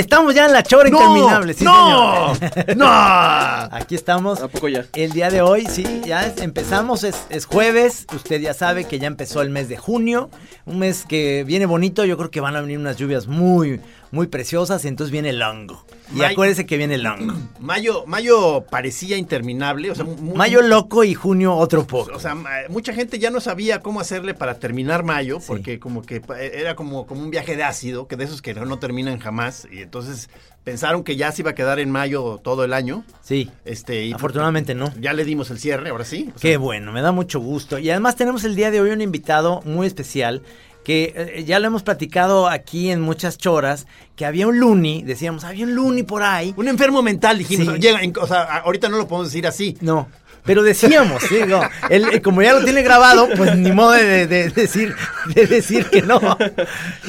Estamos ya en la chora interminable, sí, ¡No! señor. ¡No! Aquí estamos. ¿A poco ya? El día de hoy, sí, ya es- empezamos, es, es jueves, usted ya sabe que ya empezó el mes de junio, un mes que viene bonito, yo creo que van a venir unas lluvias muy, muy preciosas, y entonces viene el hongo. Y May- acuérdese que viene el hongo. Mayo, mayo parecía interminable, o sea, Mayo loco y junio otro poco. O sea, mucha gente ya no sabía cómo hacerle para terminar mayo, Sí. porque como que pa- era como, como un viaje de ácido, que de esos que no, no terminan jamás, y entonces pensaron que ya se iba a quedar en mayo todo el año. sí, Este, y afortunadamente no. Ya le dimos el cierre, ahora sí. O sea, Qué bueno, me da mucho gusto. Y además tenemos el día de hoy un invitado muy especial que eh, ya lo hemos platicado aquí en muchas choras, que había un loony, decíamos, había un loony por ahí. Un enfermo mental, dijimos. Sí. Llega en- o sea, ahorita no lo podemos decir así. No, pero decíamos, sí, no, él, eh, como ya lo tiene grabado, pues ni modo de, de- de decir, de decir que no.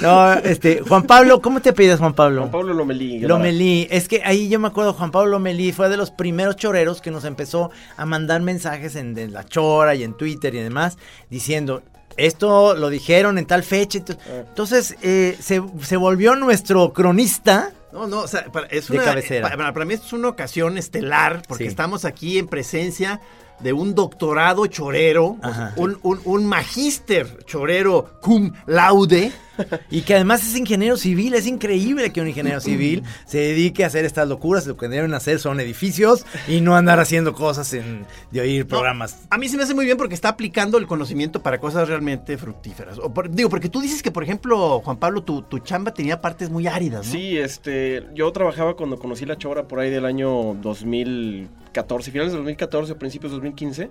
No, este, Juan Pablo, ¿cómo te pides, Juan Pablo? Juan Pablo Lomelí. Lomelí, es que ahí yo me acuerdo, Juan Pablo Lomelí fue de los primeros choreros que nos empezó a mandar mensajes en, en la chora y en Twitter y demás, diciendo, esto lo dijeron en tal fecha. Ah. Entonces, eh, se, se volvió nuestro cronista. No, no, o sea, para, es De una, cabecera. pa- Para, para mí esto es una ocasión estelar, porque Sí. estamos aquí en presencia de un doctorado chorero, Ajá. un, un, un magíster chorero cum laude. Y que además es ingeniero civil, es increíble que un ingeniero civil se dedique a hacer estas locuras, lo que deben hacer son edificios y no andar haciendo cosas en, de oír programas. A mí se me hace muy bien porque está aplicando el conocimiento para cosas realmente fructíferas. O por- digo, porque tú dices que, por ejemplo, Juan Pablo, tu, tu chamba tenía partes muy áridas, ¿no? Sí, este, yo trabajaba cuando conocí la chora por ahí del año 2014, finales de 2014, principios de 2015,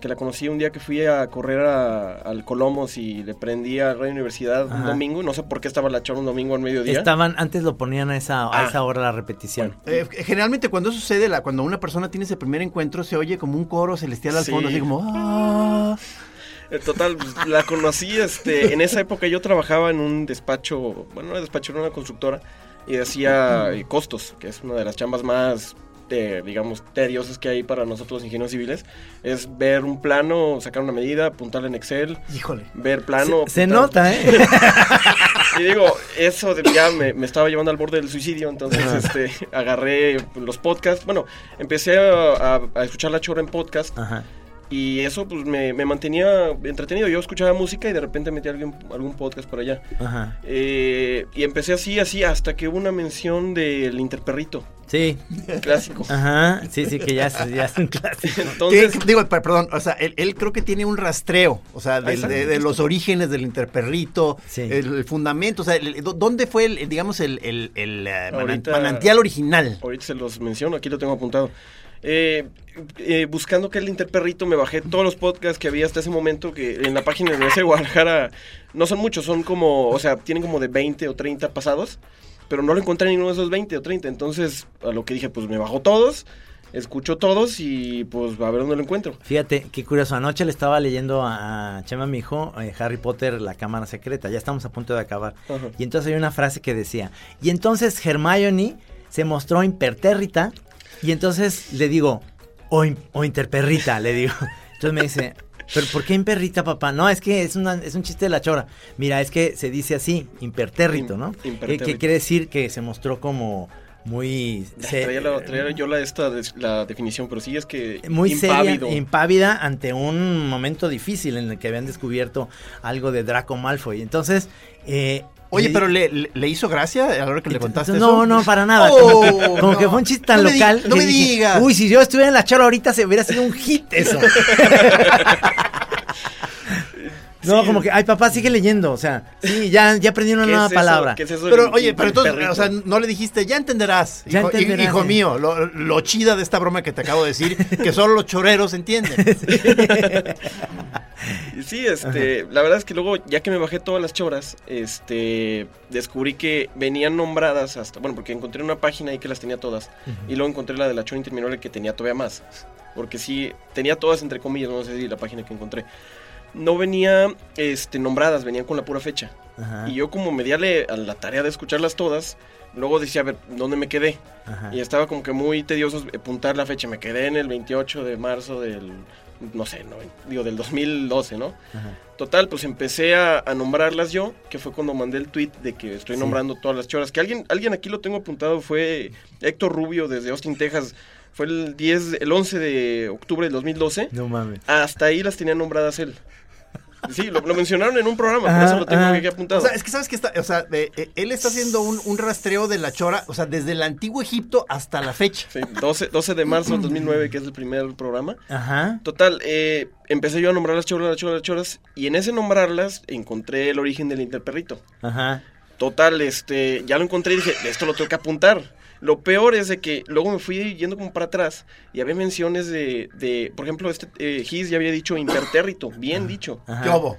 que la conocí un día que fui a correr a- al Colomos y le prendí a Radio Universidad un domingo, no sé por qué estaba la chora un domingo al mediodía. Estaban, antes lo ponían a esa, a Ah. esa hora la repetición. Eh, generalmente cuando eso sucede, la, cuando una persona tiene ese primer encuentro, se oye como un coro celestial al Sí. fondo, así como... "Ah". Eh, Total, pues, la conocí, este, en esa época yo trabajaba en un despacho, bueno, no era despacho, era una constructora, y hacía eh, costos, que es una de las chambas más, eh, digamos, tediosas que hay para nosotros los ingenieros civiles, es ver un plano, sacar una medida, apuntarla en Excel, Híjole. ver plano. Se, nota, ¿eh? Y digo, eso de- ya me, me estaba llevando al borde del suicidio, entonces este, agarré los podcasts, bueno, empecé a, a- a escuchar la chora en podcast, Ajá. Y eso pues me, me mantenía entretenido. Yo escuchaba música y de repente metía algún, algún podcast por allá. Ajá. Eh, y empecé así, así, hasta que hubo una mención del Interperrito, Sí. clásico. Ajá. Sí, sí, que ya es, ya es un clásico. Entonces, digo, per- perdón, o sea, él, él creo que tiene un rastreo, o sea, del- Exacto. de, de los orígenes del interperrito, Sí. el, el fundamento, o sea, el- ¿dónde fue, el, digamos, el, el- el, eh, Ahorita- manantial original? ahorita se los menciono, aquí lo tengo apuntado. Eh, eh, buscando que el Interperrito me bajé todos los podcasts que había hasta ese momento que en la página de de Guadalajara no son muchos, son como, o sea, tienen como de 20 o 30 pasados, pero no lo encontré en ninguno de esos 20 o 30, entonces a lo que dije, pues me bajo todos, escucho todos y pues a ver dónde lo encuentro. Fíjate, qué curioso. Anoche le estaba leyendo a Chema, mi hijo, eh, Harry Potter, la cámara secreta. Ya estamos a punto de acabar. Y entonces hay una frase que decía, y entonces Hermione se mostró impertérrita, y entonces le digo, o, in- o interperrita, le digo. Entonces me dice, Pero ¿por qué imperrita, papá? No, es que es, una, es un chiste de la chora. Mira, es que se dice así, impertérrito, ¿no? Im- ¿Qué, impertérrito. qué quiere decir? Que se mostró como muy... se- Traía, la, traía yo la, esta, la definición, pero sí es que muy impávido. seria, impávida ante un momento difícil en el que habían descubierto algo de Draco Malfoy. Entonces, eh, Oye, pero le, le- le hizo gracia a la hora que le contaste no, eso? no, para nada. Oh, como que, como no. que fue un chiste tan No me local. no me dije, digas. Uy, si yo estuviera en la charla ahorita se hubiera sido un hit eso. no, Sí. como que, ay, papá, sigue leyendo. O sea, sí, ya, ya aprendí una ¿Qué nueva es eso? palabra. ¿Qué es eso Pero oye, pero entonces, o sea, no le dijiste, ya entenderás, Ya hijo, entenderás, hijo eh. mío, lo, lo chida de esta broma que te acabo de decir, que solo los choreros entienden. Sí, este, la verdad es que luego, ya que me bajé todas las choras, este, descubrí que venían nombradas hasta, bueno, porque encontré una página ahí que las tenía todas, y luego encontré la de la chora interminable que tenía todavía más, porque sí, tenía todas entre comillas, no sé si la página que encontré. No venía, este, nombradas, venían con la pura fecha. Ajá, Y yo como me di a, la tarea de escucharlas todas, luego decía, a ver, ¿dónde me quedé? ajá. Y estaba como que muy tedioso apuntar la fecha. Me quedé en el 28 de marzo del, no sé, no, digo, del 2012, ¿no? Ajá. Total, pues empecé a, a nombrarlas yo, que fue cuando mandé el tweet de que estoy Sí. nombrando todas las choras. Que alguien, alguien aquí lo tengo apuntado, fue Héctor Rubio desde Austin, Texas. Fue el 10, el 11 de octubre del 2012. No mames. Hasta ahí las tenía nombradas él. Sí, lo, lo mencionaron en un programa, por eso lo tengo ajá. aquí apuntado. O sea, es que sabes que está, o sea, de- eh, él está haciendo un, un rastreo de la chora, o sea, desde el antiguo Egipto hasta la fecha. Sí, 12, 12 de marzo del 2009, que es el primer programa. Ajá. Total, eh, empecé yo a nombrar las choras, las choras, las choras, y en ese nombrarlas encontré el origen del interperrito. Ajá. Total, este, ya lo encontré y dije, esto lo tengo que apuntar. Lo peor es de que luego me fui yendo como para atrás y había menciones de, de por ejemplo, este eh, Gis ya había dicho impertérrito, bien dicho. Ajá. ¿Qué hubo?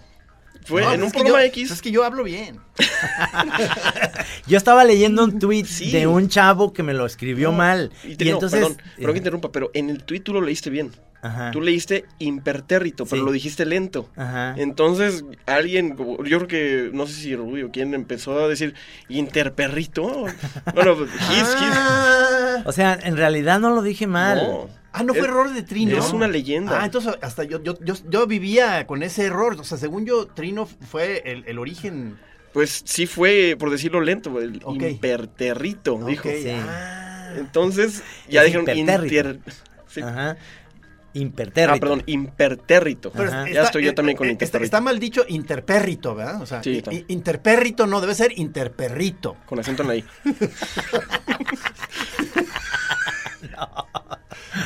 Fue No, en es un que programa yo- X. Es que yo hablo bien. Yo estaba leyendo un tweet Sí. de un chavo que me lo escribió No, mal. Y, Y, te- no, entonces. perdón, perdón que eh, interrumpa, pero en el tweet tú lo leíste bien. Ajá. Tú leíste impertérrito, pero Sí. lo dijiste lento. Ajá. Entonces, alguien, yo creo que, no sé si Rubio, quién empezó a decir interperrito. Bueno, pues, Gis, Gis. Ah, O sea, en realidad no lo dije mal. No. Ah, no fue Es- error de Trino. es una leyenda. Ah, entonces hasta yo, yo, yo, yo vivía con ese error. O sea, según yo, Trino fue el, el origen. Pues sí fue, por decirlo lento, el imperterrito, dijo. Sí. ah. Entonces, ya Es dijeron impertérrito. inter... sí. Ajá. Impertérrito. Ah, perdón, impertérrito. Pero. Ya estoy yo también con eh, está, interperrito. está mal dicho interperrito, ¿verdad? O sea, Sí, i- está. interperrito no, debe ser interperrito. Con acento en la I.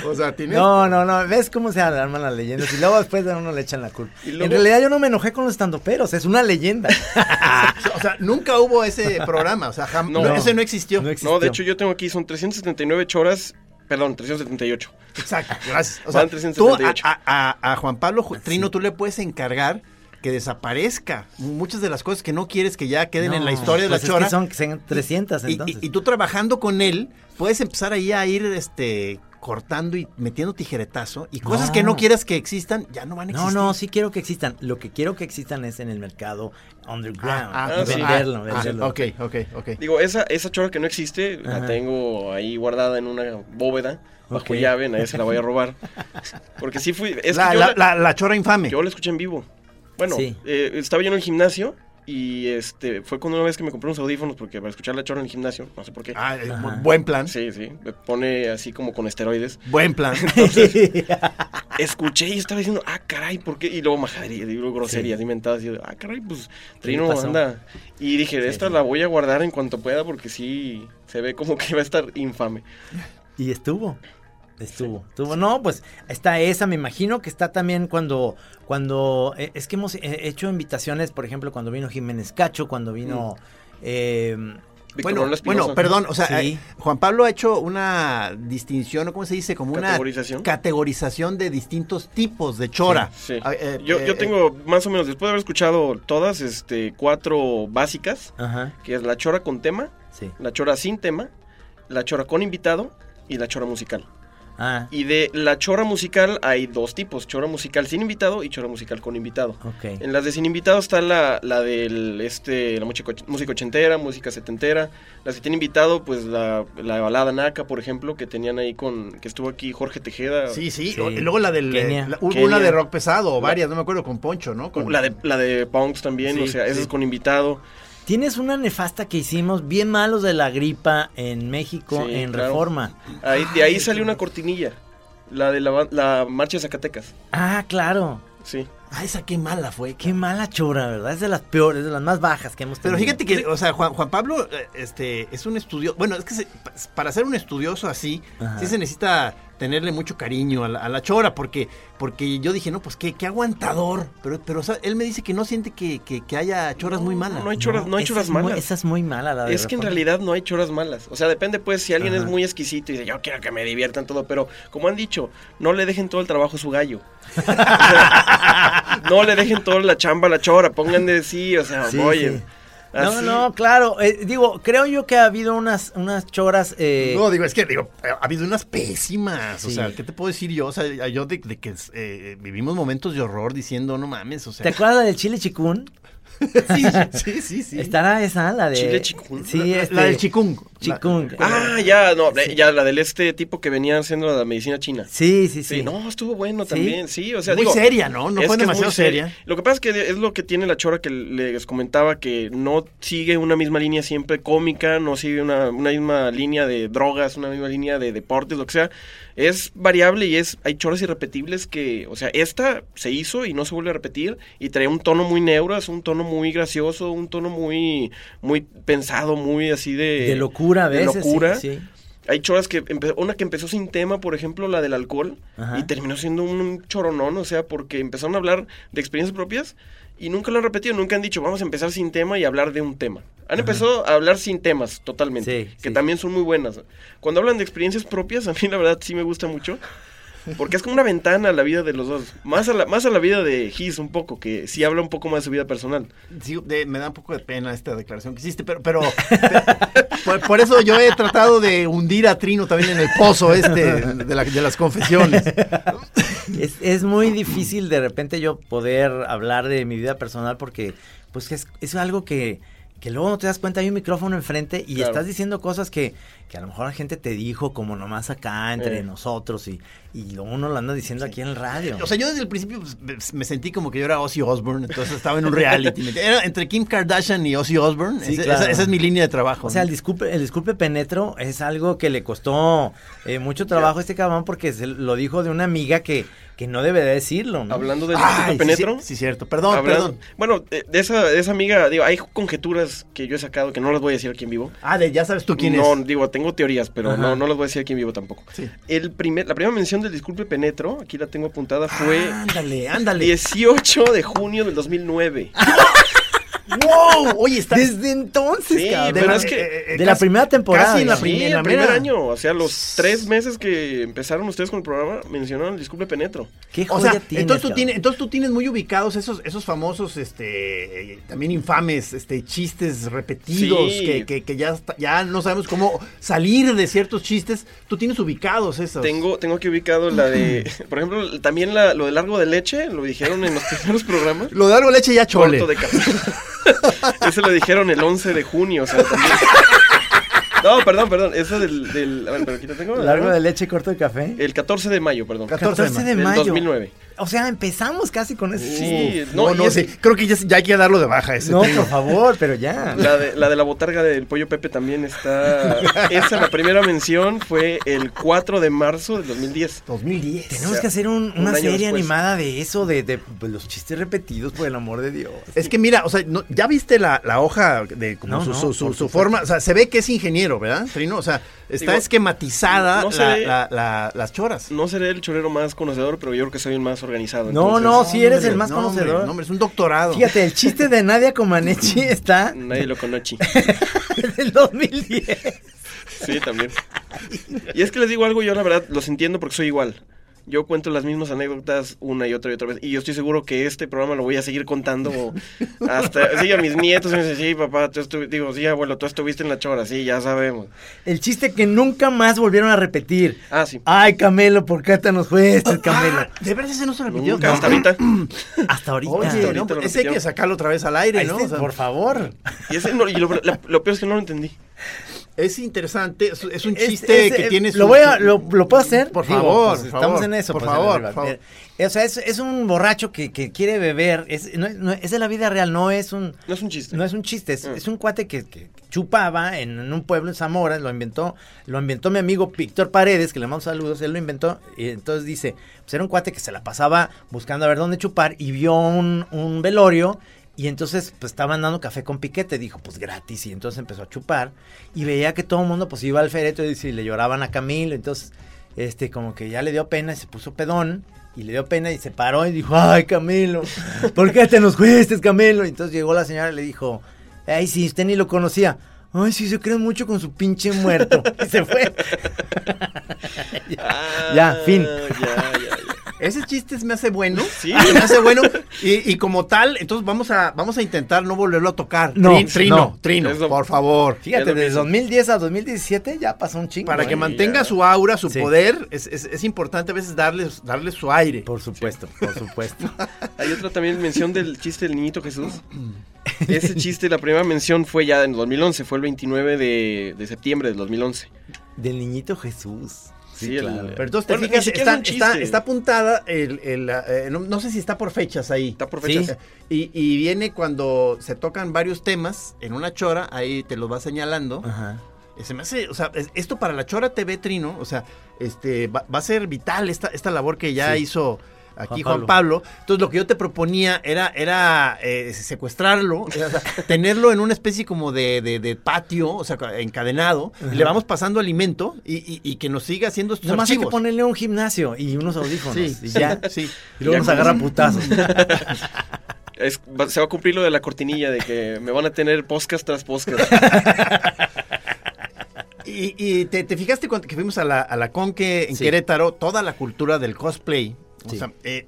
O sea, tienes. No, no, no. ¿Ves cómo se arman las leyendas? Y luego después a uno le echan la culpa. Luego- En realidad yo no me enojé con los estandoperos. Es una leyenda. O sea, nunca hubo ese programa. O sea, jam- No. no, ese no existió. No existió. No, de hecho yo tengo aquí, son 379 choras, perdón, 378. Exacto, gracias. O sea, Van tú 378. a, a- a Juan Pablo Trino, tú le puedes encargar que desaparezca muchas de las cosas que no quieres que ya queden en la No, historia de pues la es chora. que son, que sean 300 Y- y, entonces. y tú trabajando con él, puedes empezar ahí a ir este cortando y metiendo tijeretazo y cosas No. que no quieras que existan ya no van a No, existir. no, sí quiero que existan. Lo que quiero que existan es en el mercado underground. Ah, ah, sí. venderlo, Ah, venderlo. ok, ok, ok. Digo, esa, esa chora que no existe, Ajá. la tengo ahí guardada en una bóveda, bajo Ok. llave, nadie se la voy a robar. Porque sí fui, es la, que yo la- la, la- la chora infame. yo la escuché en vivo. Bueno, Sí. eh, estaba yo en el gimnasio y este fue cuando una vez que me compré unos audífonos porque para escuchar la chora en el gimnasio, no sé por qué. Ah, eh, Ajá. buen plan. Sí, sí, me pone así como con esteroides. Buen plan. Escuché y estaba diciendo, ah, caray, ¿por qué? Y luego majadería, digo groserías, inventadas. Y yo, ah, caray, pues Trino anda. Y dije, Sí, esta sí. la voy a guardar en cuanto pueda porque sí se ve como que va a estar infame. Y estuvo. Estuvo, estuvo. No, pues está esa, me imagino que está también cuando, cuando, eh, es que hemos eh, hecho invitaciones, por ejemplo, cuando vino Jiménez Cacho, cuando vino, eh, Bueno, bueno, perdón, o sea, Sí. eh, Juan Pablo ha hecho una distinción, ¿o ¿cómo se dice? Como una Categorización. categorización de distintos tipos de chora. Sí. Ah, eh, yo, eh, yo tengo más o menos, después de haber escuchado todas, este, cuatro básicas, ajá, que es la chora con tema, sí. la chora sin tema, la chora con invitado y la chora musical. Ah, Y de la chora musical hay dos tipos, chora musical sin invitado y chora musical con invitado. ok. En las de sin invitado está la, la del este la música, och- música ochentera, música setentera. Las que tiene invitado, pues la, la balada Naca, por ejemplo, que tenían ahí con, que estuvo aquí Jorge Tejeda. Sí, sí, y luego la del... Kenia. la- hubo Kenia. una de rock pesado, o varias, no me acuerdo, con Poncho, ¿no? Con, La de, la de Punks también, Sí, o sea, esa sí. es con invitado. Tienes una nefasta que hicimos bien malos de la gripa en México, Sí, en claro. Reforma. Ahí, de ahí salió una cortinilla, la de la, la marcha de Zacatecas. Ah, claro. Sí. Ah, esa qué mala fue. Qué mala chora, ¿verdad? Es de las peores, de las más bajas que hemos Pero tenido. fíjate que, o sea, Juan, Juan Pablo eh, este, es un estudio. Bueno, es que se- para ser un estudioso así, Ajá. sí se necesita tenerle mucho cariño a la, a la chora, porque, porque yo dije, no, pues qué, qué aguantador. Pero, pero o sea, él me dice que no siente que, que- que haya choras muy malas. No hay choras, no, hay esa choras es muy- malas. esa es muy mala, la Es que en realidad no hay choras malas. O sea, depende pues si alguien Ajá. es muy exquisito y dice, yo quiero que me diviertan todo, pero como han dicho, no le dejen todo el trabajo a su gallo. O sea, no le dejen toda la chamba a la chora, pongan de sí, o sea, Sí, oye. sí. No, así. no, claro. eh, digo, creo yo que ha habido unas, unas choras. eh, No, digo, es que digo, ha habido unas pésimas. O sea, ¿qué te puedo decir yo? O sea, yo de, de que eh, vivimos momentos de horror diciendo, no mames, o sea. ¿Te acuerdas del chile chicún? Sí, sí, sí, sí. Estará esa, la de. ¿Chile chicún? Sí, la, este, la del chikung. Chikung. Ah, ya, no, ya la del este tipo que venía haciendo la medicina china. Sí, sí, sí. Sí, no, estuvo bueno ¿Sí? también, sí, o sea, Muy digo, seria, ¿no? No fue demasiado seria. Lo que pasa es que es lo que tiene la chora que les comentaba, que no sigue una misma línea siempre cómica, no sigue una, una misma línea de drogas, una misma línea de deportes, lo que sea. Es variable y es hay choras irrepetibles que, o sea, esta se hizo y no se vuelve a repetir y trae un tono muy neuro, es un tono muy gracioso, un tono muy muy pensado, muy así de De locura a de veces. locura. Sí, sí. Hay choras que una que empezó sin tema, por ejemplo, la del alcohol, Ajá. y terminó siendo un choronón, o sea, porque empezaron a hablar de experiencias propias y nunca lo han repetido, nunca han dicho, vamos a empezar sin tema y hablar de un tema. Han empezado a hablar sin temas, totalmente, Sí, que sí. también son muy buenas. Cuando hablan de experiencias propias, a mí la verdad sí me gusta mucho. Porque es como una ventana a la vida de los dos. Más a la, más a la vida de Gis un poco, que sí habla un poco más de su vida personal. Sí, de- me da un poco de pena esta declaración que hiciste, pero, pero por, por eso yo he tratado de hundir a Trino también en el pozo este de, la- de las confesiones. Es, es muy difícil de repente yo poder hablar de mi vida personal porque pues es, es algo que, que luego no te das cuenta, hay un micrófono enfrente y Claro. estás diciendo cosas que, que a lo mejor la gente te dijo como nomás acá entre Eh. nosotros y, y uno lo anda diciendo aquí en el radio. O sea, yo desde el principio pues, me- sentí como que yo era Ozzy Osbourne, entonces estaba en un reality. Era entre Kim Kardashian y Ozzy Osbourne. Sí, Ese- claro. esa, esa es mi línea de trabajo. O sea, ¿no? el disculpe, el disculpe penetro es algo que le costó eh, mucho trabajo a este cabrón porque se lo dijo de una amiga que, que no debe de decirlo, ¿no? Hablando del Ay, penetro. Sí, sí, cierto. Perdón, hablando- perdón. Bueno, de, de esa, de esa amiga, digo, hay conjeturas que yo he sacado que no las voy a decir aquí en vivo. Ah, de, ya sabes tú quién no, es. digo, tengo teorías, pero Ajá. no, no las voy a decir aquí en vivo tampoco. Sí. El primer, la primera mención del disculpe penetro, aquí la tengo apuntada, fue Ándale, ándale. 18 de junio del 2009. ¡Wow! Oye, está. Desde entonces, Sí, cabrón. pero de- es que- eh, eh, de la primera temporada, Casi en la. Sí, la el primer año, o sea, los tres meses que empezaron ustedes con el programa, mencionaron el disculpe penetro. ¿Qué O joya sea, tienes, entonces, tú tienes, entonces tú tienes muy ubicados esos, esos famosos, este, eh, también infames, este, chistes repetidos, Sí. que, que- que ya, está- ya no sabemos cómo salir de ciertos chistes. Tú tienes ubicados esos. Tengo, tengo aquí ubicado la de, por ejemplo, también la- lo de largo de leche, lo dijeron en los primeros programas. Lo de algo leche ya chole. Corto de Ese lo dijeron el 11 de junio, o sea, también. No, perdón, perdón, eso del, del a ver, pero aquí lo tengo. Largo de leche, corto de café. El 14 de mayo, perdón. 14 de 14 de Del mayo. 2009. O sea, empezamos casi con ese Sí, chiste. No, No, no, sí. Creo que ya, ya hay que darlo de baja ese No, por favor, pero ya. La de, la de la botarga del pollo Pepe también está. Esa, la primera mención, fue el 4 de marzo del 2010. 2010. Tenemos o sea, que hacer un- un una serie después. animada de eso, de, de, pues, los chistes repetidos, por el amor de Dios. Es que mira, o sea, no- ya viste la, la hoja de como No, su, no, su- forma, o sea, se ve que es ingeniero, ¿verdad, Trino? O sea, está Digo, esquematizada no se la- ve- la- la- las choras. No seré el chorero más conocedor, pero yo creo que soy el más organizado. No, entonces, no, sí eres Hombre, el más no, hombre, conocedor. No, hombre, es un doctorado. Fíjate, el chiste de Nadia Comaneci está Nadie lo conoce. del 2010. Sí, también. Y es que les digo algo, yo la verdad los entiendo porque soy igual. Yo cuento las mismas anécdotas una y otra y otra vez. Y yo estoy seguro que este programa lo voy a seguir contando hasta, sí, a mis nietos me dicen, sí, papá, tú estuvi-", digo, sí, abuelo, tú estuviste en la chora, sí, ya sabemos. El chiste que nunca más volvieron a repetir. Ah, sí. Ay, Camelo, ¿por qué te nos fuiste, Camelo? Ah, ¿De verdad ese no se repitió? Nunca, hasta ahorita. Hasta ahorita. Oye, ahorita no, lo pues ese hay que sacarlo otra vez al aire, ¿no? este, O sea, por favor. Y, ese no- y lo, la- lo peor es que no lo entendí. Es interesante, es, es un Es- chiste es- que eh, tiene ¿Lo, su- voy a, lo, lo puedo hacer? Por Digo, favor, pues, por estamos favor, en eso. por pues, favor, Aníbal. por favor. O sea, es, es un borracho que, que quiere beber. Es, no, no- es de la vida real, no es un... No es un chiste. No es un chiste, es, es un cuate que, que chupaba en, en un pueblo en Zamora, lo inventó, lo inventó mi amigo Víctor Paredes, que le mando saludos, él lo inventó, y entonces dice, pues era un cuate que se la pasaba buscando a ver dónde chupar y vio un, un velorio y entonces pues estaban dando café con piquete, dijo pues gratis y entonces empezó a chupar y veía que todo el mundo pues iba al féretro y le lloraban a Camilo, entonces este como que ya le dio pena y se puso pedón y le dio pena y se paró y dijo, ay Camilo, ¿por qué te nos fuiste Camilo? Y entonces llegó la señora y le dijo, ay sí, usted ni lo conocía. Ay, sí, se cree mucho con su pinche muerto. Y se fue. ya, fin. Ah, Ya, ya, ya. Ese chiste me hace bueno. Sí. Me hace bueno. Y, y como tal, entonces vamos a, vamos a intentar no volverlo a tocar. No, Trin- trino, no. trino, Eso- por favor. Es Fíjate, desde hizo. 2010 a 2017 ya pasó un chingo. Para que Ay, mantenga ya. su aura, su Sí. poder, es, es- es importante a veces darle, darle su aire. Por supuesto, por supuesto. Hay otra también mención del chiste del niñito Jesús. Ese chiste, la primera mención fue ya en 2011, fue el 29 de, de septiembre del 2011. Del niñito Jesús. Sí, Sí, el- claro. Pero entonces te Bueno, fijas, está, está- está apuntada, el, el, eh, no, no sé si está por fechas ahí. Está por Sí. fechas. Y, y viene cuando se tocan varios temas en una chora, ahí te los va señalando. Ajá. Eh, Se me hace, o sea, es- esto para la Chora TV Trino, o sea, este va, va a ser vital esta, esta labor que ya Sí. hizo aquí Juan Juan Pablo. Entonces lo que yo te proponía era, era eh, secuestrarlo, o sea, tenerlo en una especie como de, de- de patio, o sea, encadenado, y le vamos pasando alimento y, y- y que nos siga haciendo estos Nomás hay que archivos. ponerle un gimnasio y unos audífonos. Sí, y ya. sí. Y luego Ya nos agarra putazos. Es- va- se va a cumplir lo de la cortinilla de que me van a tener podcast tras podcast. Y, y te, te fijaste cuando que fuimos a la, a la Conque en Sí. Querétaro, toda la cultura del cosplay. O sea, eh,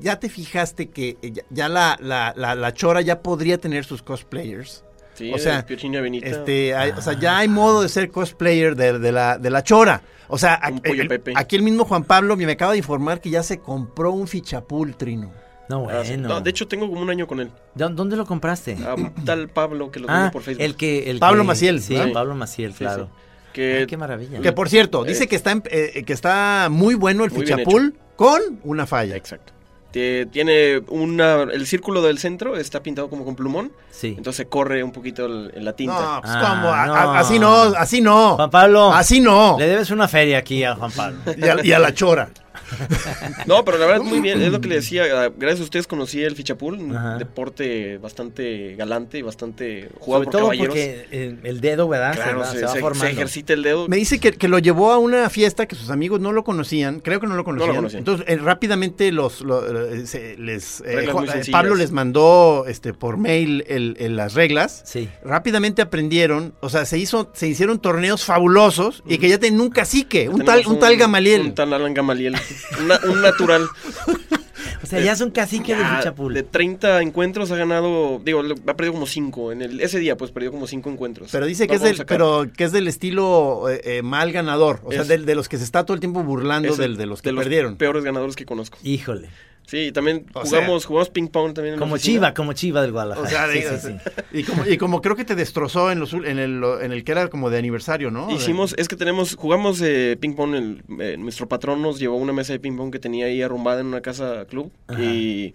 ya te fijaste que eh, ya, ya la, la, la, la Chora ya podría tener sus cosplayers. Sí, O sea. Este, hay- o sea, ya hay modo de ser cosplayer de, de la, de la Chora. O sea, el- Pepe. aquí el mismo Juan Pablo me acaba de informar que ya se compró un fichapul, Trino. No, Ah, sí. bueno. No, de hecho, tengo como un año con él. ¿Dó- ¿Dónde lo compraste? A tal Pablo que lo tengo ah, por Facebook. el que... El Pablo que- Maciel, Sí, ¿verdad? Pablo Maciel, Sí, claro. sí. Que Ay, qué maravilla. Que por cierto, Eh, dice que está, en- eh, que está muy bueno el Muy bien fichapul con una falla. Exacto. Tie- Tiene una. El círculo del centro está pintado como con plumón. Sí. Entonces corre un poquito el- en la tinta. No, pues Ah, cómo, A- no. a- así no, así no. Juan Pablo. Así no. Le debes una feria aquí a Juan Pablo. Y a, y a la chora. No, pero la verdad muy bien. Es lo que le decía. ah, Gracias a ustedes conocí el fichapul. Un Ajá. deporte bastante galante y bastante jugado Sobre por todo caballeros. porque el, dedo, ¿verdad? Claro, va- se, va se- formando. se ejercita el dedo. Me dice que, que lo llevó a una fiesta que sus amigos no lo conocían, creo que no lo conocían. conocían. Entonces, eh, rápidamente los, lo- eh, se- les eh, eh. Pablo les mandó este por mail el- el- las reglas. Sí. Rápidamente aprendieron, o sea, se hizo, se hicieron torneos fabulosos y que ya tienen un cacique, un tal, un tal Gamaliel. Un tal Alan Gamaliel. Una- un natural. O sea, ya es un cacique de Fichapul. de 30 encuentros ha ganado. Digo, ha perdido como 5. En el, ese día, pues perdió como 5 encuentros. Pero dice que es del, pero que es del estilo eh, eh, mal ganador, o sea, del- de, los que se está todo el tiempo burlando Es del- de los que de perdieron. peores ganadores que conozco. Híjole. Sí, y también O jugamos, jugamos ping pong también. en Como. Chiva, como Chiva del Guadalajara. O sea, Sí, digo, sí, sí. Y, como, y como creo que te destrozó en, los, en, el, en el que era como de aniversario, ¿no? Hicimos, es que tenemos, jugamos eh, ping pong, el- eh, nuestro patrón nos llevó una mesa de ping pong que tenía ahí arrumbada en una casa club y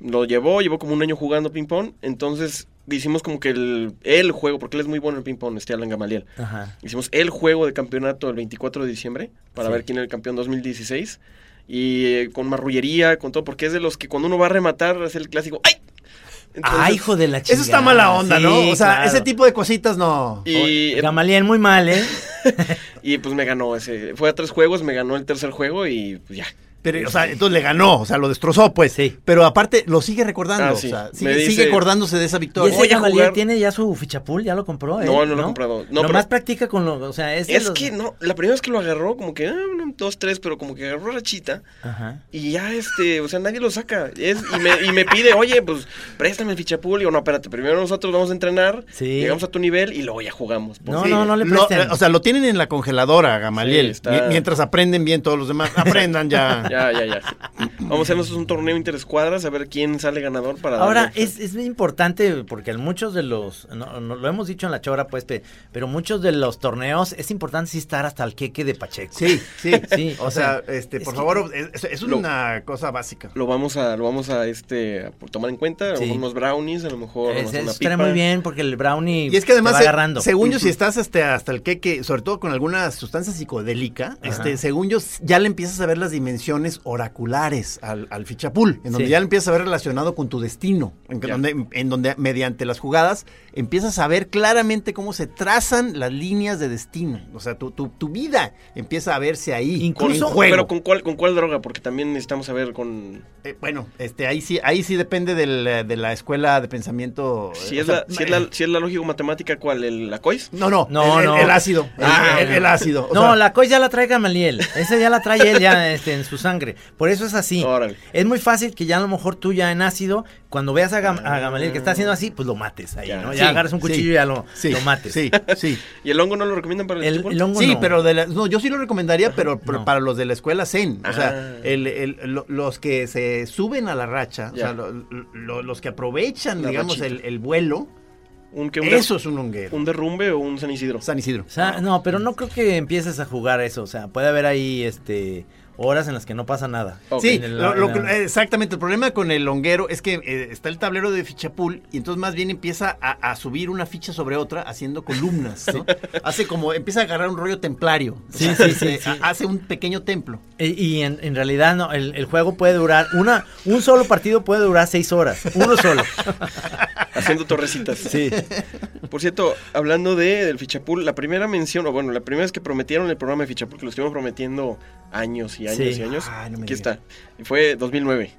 lo llevó, llevó como un año jugando ping pong, entonces hicimos como que el, el juego, porque él es muy bueno en ping pong, este Alan Gamaliel. Ajá. Hicimos el juego de campeonato el 24 de diciembre para Sí. ver quién era el campeón 2016 y eh, con marrullería, con todo, porque es de los que cuando uno va a rematar es el clásico ¡ay! Entonces, ah, hijo de la chica. Eso está mala onda, ¿no? O sea, ese tipo de cositas no. Y, Gamaliel muy mal, ¿eh? y pues me ganó ese. Fue a tres juegos, me ganó el tercer juego y pues ya. Pero, o sea, entonces le ganó, o sea, lo destrozó, pues. Sí. Pero aparte lo sigue recordando, Ah, o sí. sea, Me sigue, dice- sigue acordándose de esa ¿Y victoria. ese a Gamaliel jugar- tiene ya su fichapul? ¿Ya lo compró? No, él, no lo he comprado. No, Nomás pero- practica con lo, o sea, es, de Es los- que no, la primera vez que lo agarró, como que, ah, uno, dos, tres, pero como que agarró rachita. Ajá. Y ya, este, o sea, nadie lo saca. Es- y, me, y me pide, oye, pues, préstame el fichapul. Y digo, no, espérate, primero nosotros vamos a entrenar, Sí. llegamos a tu nivel y luego ya jugamos. No, Sí. no, no le presten. o sea, lo tienen en la congeladora, Gamaliel. Sí, está- mi- Mientras aprenden bien todos los demás. Aprendan ya. Ya, ya, ya. Vamos a hacernos un torneo interescuadras a ver quién sale ganador para Ahora, es, es muy importante porque muchos de los, no, no, lo hemos dicho en la chora, pues, pe- pero muchos de los torneos es importante sí estar hasta el queque de Pacheco. Sí, sí. Sí, O sea, este, es por que- favor, es, Lo- una cosa básica. Lo vamos a, lo vamos a, este, a tomar en cuenta. A lo Sí. mejor unos brownies, a lo mejor Es, hacer una pipa. muy bien porque el brownie Y es que además, va agarrando. según yo, si estás hasta, hasta el queque, sobre todo con alguna sustancia psicodélica, este, según yo, ya le empiezas a ver las dimensiones oraculares al, al fichapul, en donde Sí. ya empiezas a ver relacionado con tu destino, en, donde, en donde mediante las jugadas empiezas a ver claramente cómo se trazan las líneas de destino. O sea, tu, tu, tu vida empieza a verse ahí, Incluso- juego. Pero con cuál, con cuál droga, porque también necesitamos saber con Eh, bueno, este, ahí sí, ahí sí depende del, eh, de la escuela de pensamiento. eh, si es, sea, la, si es la, si es la lógico matemática, ¿cuál? ¿El, ¿La COIS? No, no, No, el, no. el ácido. el- Ah, el, el ácido. o no, sea, la COI ya la trae Gamaliel. Esa ya la trae él ya este, en su sangre. Por eso es así. Órale. Es muy fácil que ya a lo mejor tú ya en ácido, cuando veas a, Gam- a Gamaliel que está haciendo así, pues lo mates ahí, Ya. ¿no? Sí, Ya agarras un cuchillo sí, y ya lo, sí, lo mates. Sí, sí. ¿Y el hongo no lo recomiendan para el, El, el hongo Sí, no. pero de la- no, yo sí lo recomendaría, pero, No. para los de la escuela Zen. O sea, Ah. el- el- lo- los que se suben a la racha, o sea, lo- lo- los que aprovechan, La digamos, el, vuelo, ¿Un, qué, un, der- eso es un honguero. un derrumbe o un San Isidro? San Isidro. O sea, no, pero no creo que empieces a jugar eso. O sea, puede haber ahí este horas en las que no pasa nada. Sí, En el- lo- lo en que- la- exactamente. El problema con el honguero es que eh, está el tablero de fichapul y entonces más bien empieza a, a subir una ficha sobre otra haciendo columnas. ¿no? Hace como, empieza a agarrar un rollo templario. O Sí, sea, sí, este, sí, sí. ha- Hace un pequeño templo. Y, y en, en realidad no, el, el juego puede durar una, un solo partido puede durar seis horas, uno solo. Haciendo torrecitas. Sí. Por cierto, hablando de, del Fichapul, la primera mención, o bueno, la primera vez que prometieron el programa de Fichapul, que lo estuvimos prometiendo años y años Sí. y años, Ay, no me aquí digas. está. Y fue 2009.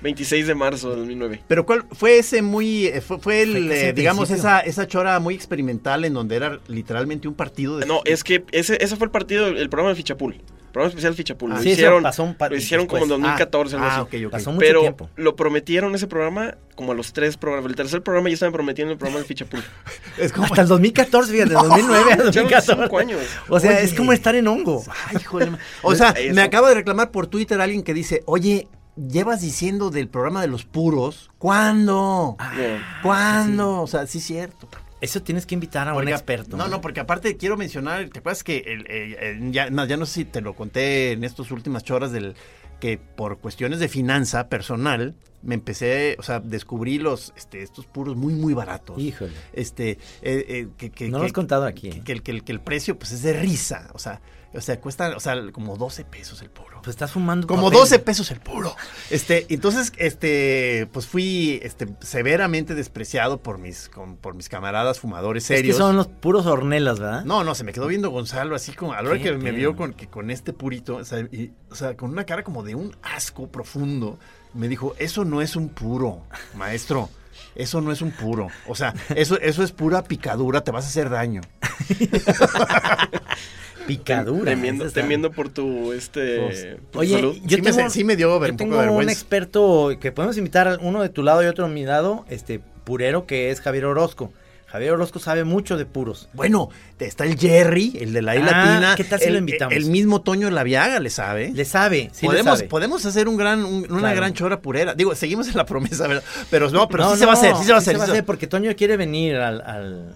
26 de marzo de 2009. Pero ¿cuál fue ese muy, eh, fue, fue el, Fue eh, digamos, principio. esa, esa chora muy experimental en donde era literalmente un partido de... No, es que ese, ese fue el partido, el programa de Fichapul. El programa especial Fichapul. Ah, lo sí, hicieron, pasó un lo hicieron como en después. 2014, algo Ah, así. ok, ok. Pasó mucho Pero tiempo. lo prometieron ese programa como a los tres programas. El tercer programa ya estaban prometiendo el programa del Fichapul. Es como... Hasta el 2014, fíjate, 2009 a Echaron 2014. cinco años. O sea, Oye. es como estar en hongo. Ay, ma- O sea, Eso. me acaba de reclamar por Twitter alguien que dice, oye, llevas diciendo del programa de los puros, ¿cuándo? Bien. ¿Cuándo? O sea, sí es cierto. Eso tienes que invitar a un experto. No, no, porque aparte quiero mencionar, ¿te acuerdas que el, eh, eh, ya, no, ya no sé si te lo conté en estas últimas choras del que por cuestiones de finanza personal me empecé, o sea, descubrí los este, estos puros muy muy baratos. Híjole. Este, eh, eh, que, que- No lo que- has contado aquí. ¿eh? que el, que, el, que el precio pues es de risa, o sea, o sea, cuesta, o sea, como 12 pesos el puro. Pues estás fumando. Como papel. 12 pesos el puro. Este, entonces, este, pues fui este, severamente despreciado por mis, con- por mis camaradas fumadores Es que serios. son los puros hornelas, ¿verdad? No, no, se me quedó viendo Gonzalo así como a la hora que me vio con, que con este purito, o sea, y- o sea, con una cara como de un asco profundo, me dijo, eso no es un puro, maestro. Eso no es un puro. O sea, eso, eso es pura picadura, te vas a hacer daño. Picadura. Temiendo, está- temiendo por tu, este, Pues, por tu Oye, salud. yo Sí me tengo, se- sí me dio ver yo un tengo poco de un experto que podemos invitar uno de tu lado y otro de mi lado, este purero que es Javier Orozco. Javier Orozco sabe mucho de puros. Bueno, está el Jerry, el de la I Ah, Latina. ¿qué tal si el, lo invitamos? El mismo Toño Laviaga le sabe. Le sabe, sí le podemos, sabe. podemos hacer un gran, un- una Claro. gran chora purera. Digo, seguimos en la promesa, ¿verdad? Pero no, pero No, sí se va a no, hacer, sí se va a hacer. Se va a sí se hacer porque Toño quiere venir al... al-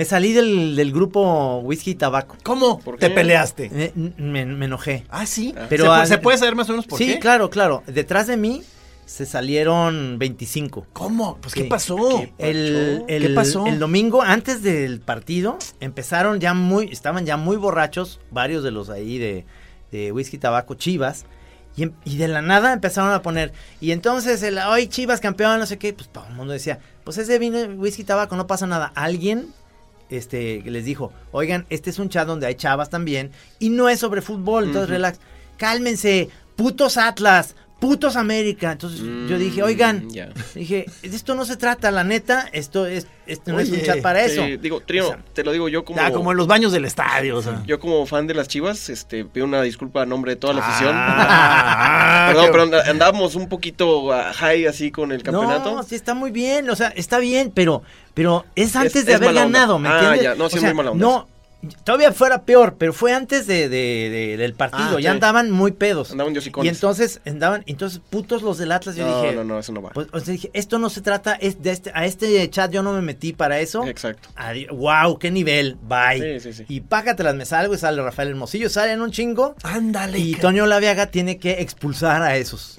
Me salí del, del grupo Whisky y Tabaco. ¿Cómo ¿Por te peleaste? Me, me- me enojé. Ah, sí. Pero ¿Se, puede- al- se puede saber más o menos por sí, qué? claro, claro. Detrás de mí se salieron 25. ¿Cómo? Pues Sí. qué pasó. ¿Qué? El, ¿Qué el- pasó? el domingo, antes del partido, empezaron ya muy, estaban ya muy borrachos, varios de los ahí de, de whisky, tabaco, chivas. Y, em- y de la nada empezaron a poner, y entonces el hoy Chivas campeón, no sé qué, pues todo el mundo decía, pues ese vino whisky tabaco, no pasa nada. Alguien este les dijo, oigan, este es un chat donde hay chavas también, y no es sobre fútbol, entonces relax, cálmense, putos Atlas, putos América. Entonces yo dije, oigan, Mm, ya. dije, de esto no se trata, la neta, esto es, esto no es un chat para eso. Digo, Trino, O sea, te lo digo yo como... Ya, como en los baños del estadio, o sea. Yo como fan de las Chivas, este, pido una disculpa a nombre de toda la afición. Ah, Perdón, qué- pero andábamos un poquito ah, high así con el campeonato. No, sí está muy bien, o sea, está bien, pero, pero es antes Es- de es haber onda. ganado, ¿me Ah, entiendes? ya, no, sí, O sea, muy mala onda. No, todavía fuera peor, pero fue antes de, de- de- del partido, Ah, ya andaban muy pedos. Andaban y entonces andaban, entonces putos los del Atlas, yo no, dije, no, no, eso no va. Pues, o sea, dije, esto no se trata, es de este, a este chat yo no me metí para eso. Exacto. wow, qué nivel, bye. Sí, sí, sí. Y págatelas, me salgo y sale Rafael Hermosillo, salen un chingo. Ándale. Y Toño Laviaga tiene que expulsar a esos.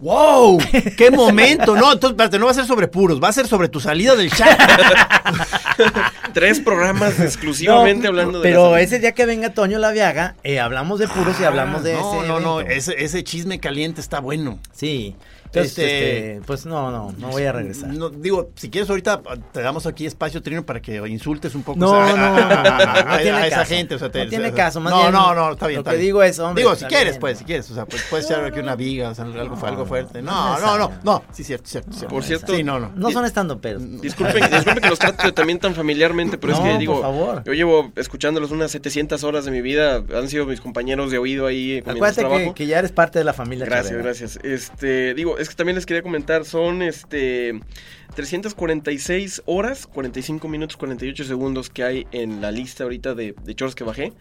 ¡Wow! ¡Qué momento! No, entonces, espérate, no va a ser sobre puros, va a ser sobre tu salida del chat. Tres programas exclusivamente No, hablando de Pero ese día que venga Toño Laviaga, eh, hablamos de puros y hablamos de no, ese. no, no, evento. ese, ese chisme caliente está bueno. Sí. Entonces, Este- este, pues no, no, no voy a regresar. No, digo, si quieres ahorita te damos aquí espacio, Trino, para que insultes un poco No, o sea, no, a, no, no, a- no a- tiene a esa caso. gente. O sea, te- No tiene o sea, caso, más no, bien, no, no, está bien. lo está que bien. digo es, hombre, Digo, si quieres, bien. pues, si quieres, o sea, pues, puedes echar aquí una viga, o sea, algo, algo fuerte. no No, no, no, sí, cierto, cierto, cierto. Por cierto, Sí, no, no. No son estando pero. Disculpen, disculpen que los trate también tan familiarmente, pero es que por digo, favor. yo llevo escuchándolos unas 700 horas de mi vida, han sido mis compañeros de oído ahí Acuérdate que, que ya eres parte de la familia. Gracias, gracias. Este, digo, es que también les quería comentar, son este 346 horas, 45 minutos, 48 segundos que hay en la lista ahorita de, de chorros que bajé.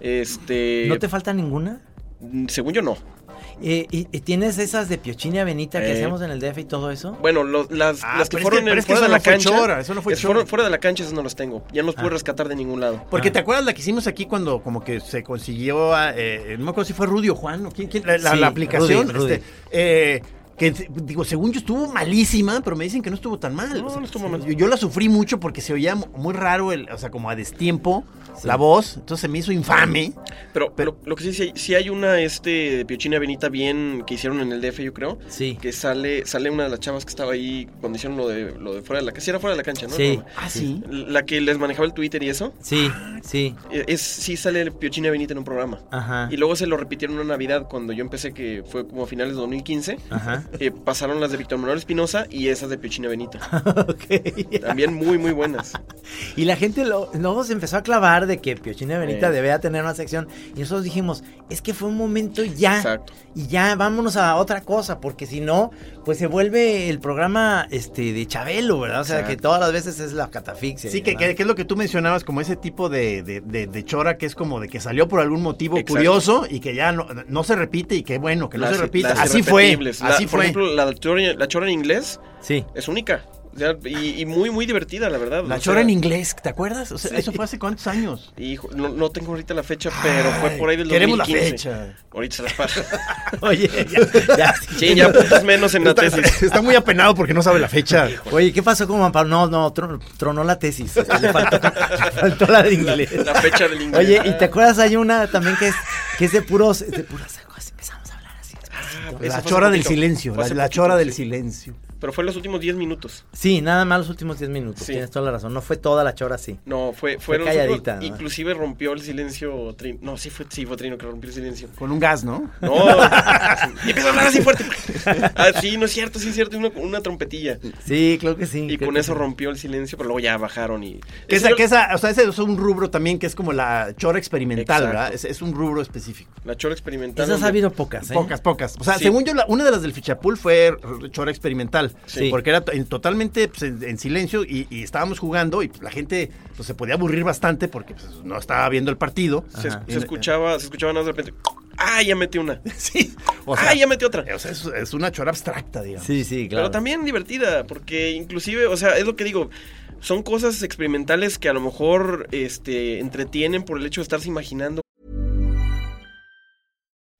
Este, ¿No te falta ninguna? mm, según yo no. Eh, y, y tienes esas de Piochina Benita que Eh. hacíamos en el DF y todo eso? Bueno, los- las, Ah, las que es fueron que- en- fuera de la no cancha, chora, eso no fue es fuera, de la cancha, esas no las tengo. Ya no los pude rescatar de ningún lado. Porque Ah. te acuerdas la que hicimos aquí cuando como que se consiguió, a, eh, no me acuerdo si fue Rudy o Juan, o quién, quién- la, la- Sí, la aplicación, Rudy, Rudy. este, eh, que digo, según yo estuvo malísima, pero me dicen que no estuvo tan mal. No, O sea, no estuvo mal. Yo, yo la sufrí mucho porque se oía mu- muy raro, el, o sea, como a destiempo la voz, entonces se me hizo infame. Pero, Pero- lo, lo que sí, sí, hay- sí hay una este de Piochina Benita bien que hicieron en el DF, yo creo. Sí. Que sale, sale una de las chavas que estaba ahí cuando hicieron lo de, lo de fuera de la cancha. Sí, era fuera de la cancha, ¿no? Sí. No, Ah, sí. La que les manejaba el Twitter y eso. Sí, sí. eh, Es, sí sale Piochina Benita en un programa. Ajá. Y luego se lo repitieron en Navidad cuando yo empecé, que fue como a finales de 2015. Ajá. eh, pasaron las de Víctor Manuel Espinosa y esas de Piochina Benita. ok. También muy, muy buenas. Y la gente lo- luego se empezó a clavar de que Piochina Benita Eh. debía tener una sección. Y nosotros dijimos, es que fue un momento ya. Exacto. Y ya vámonos a otra cosa, porque si no, pues se vuelve el programa este de Chabelo, ¿verdad? O sea, Exacto. que todas las veces es la catafixia. Sí, que, demás. que- que es lo que tú mencionabas, como ese tipo de, de- de- de chora que es como de que salió por algún motivo Exacto. curioso y que ya no, no se repite y que bueno, que no Las- se repita. Así fue. La- así Por fue. ejemplo, la chora, la chora en inglés Sí. es única. Sea, y, y muy, muy divertida, la verdad. La O chora sea, en inglés, ¿te acuerdas? O sea, eso fue hace cuántos años. Hijo, no, no tengo ahorita la fecha, pero fue por ahí del Queremos 2015. la fecha. Ahorita se las paso. Oye, ya, ya. Sí, ya puntos menos en la Está, tesis. está muy apenado porque no sabe la fecha. Oye, ¿qué pasó con Pablo? No, no, tron- tronó la tesis. le, faltó, faltó la de inglés. La fecha del inglés. Oye, ¿y te acuerdas? Hay una también que es, que es de puros, de puras aguas. Empezamos a hablar así. Ah, La chora del silencio, la, la chora del sí. silencio. Pero fue en los últimos 10 minutos. Sí, nada más los últimos 10 minutos. Sí. Tienes toda la razón. No fue toda la chora así. No, fue, Fue. Inclusive rompió el silencio. Trino. No, sí fue, sí fue Trino que rompió el silencio. Con un gas, ¿no? No, y empezó a hablar así fuerte. Ah, sí, no es cierto, sí es cierto, una, una trompetilla. Sí, creo que sí. Y con eso sí. rompió el silencio, pero luego ya bajaron y. Que esa, que esa, o sea, ese es un rubro también que es como la chora experimental, Exacto. ¿verdad? Es, es un rubro específico. La chora experimental. Esas ha habido pocas, ¿eh? Pocas, pocas. O sea, Sí. según yo, la- una de las del Fichapul fue chora experimental. Sí. Porque era to- en- totalmente pues, en, en silencio y, y estábamos jugando y pues, la gente pues, se podía aburrir bastante porque pues, no estaba viendo el partido. Se, escuchaba, se escuchaba nada de repente. ¡Ah, ya metí una! Sí. O sea, ¡Ah, ya metí otra! o sea, es, es una chora abstracta, digamos. Sí, sí, claro. Pero también divertida, porque inclusive, o sea, es lo que digo, son cosas experimentales que a lo mejor este, entretienen por el hecho de estarse imaginando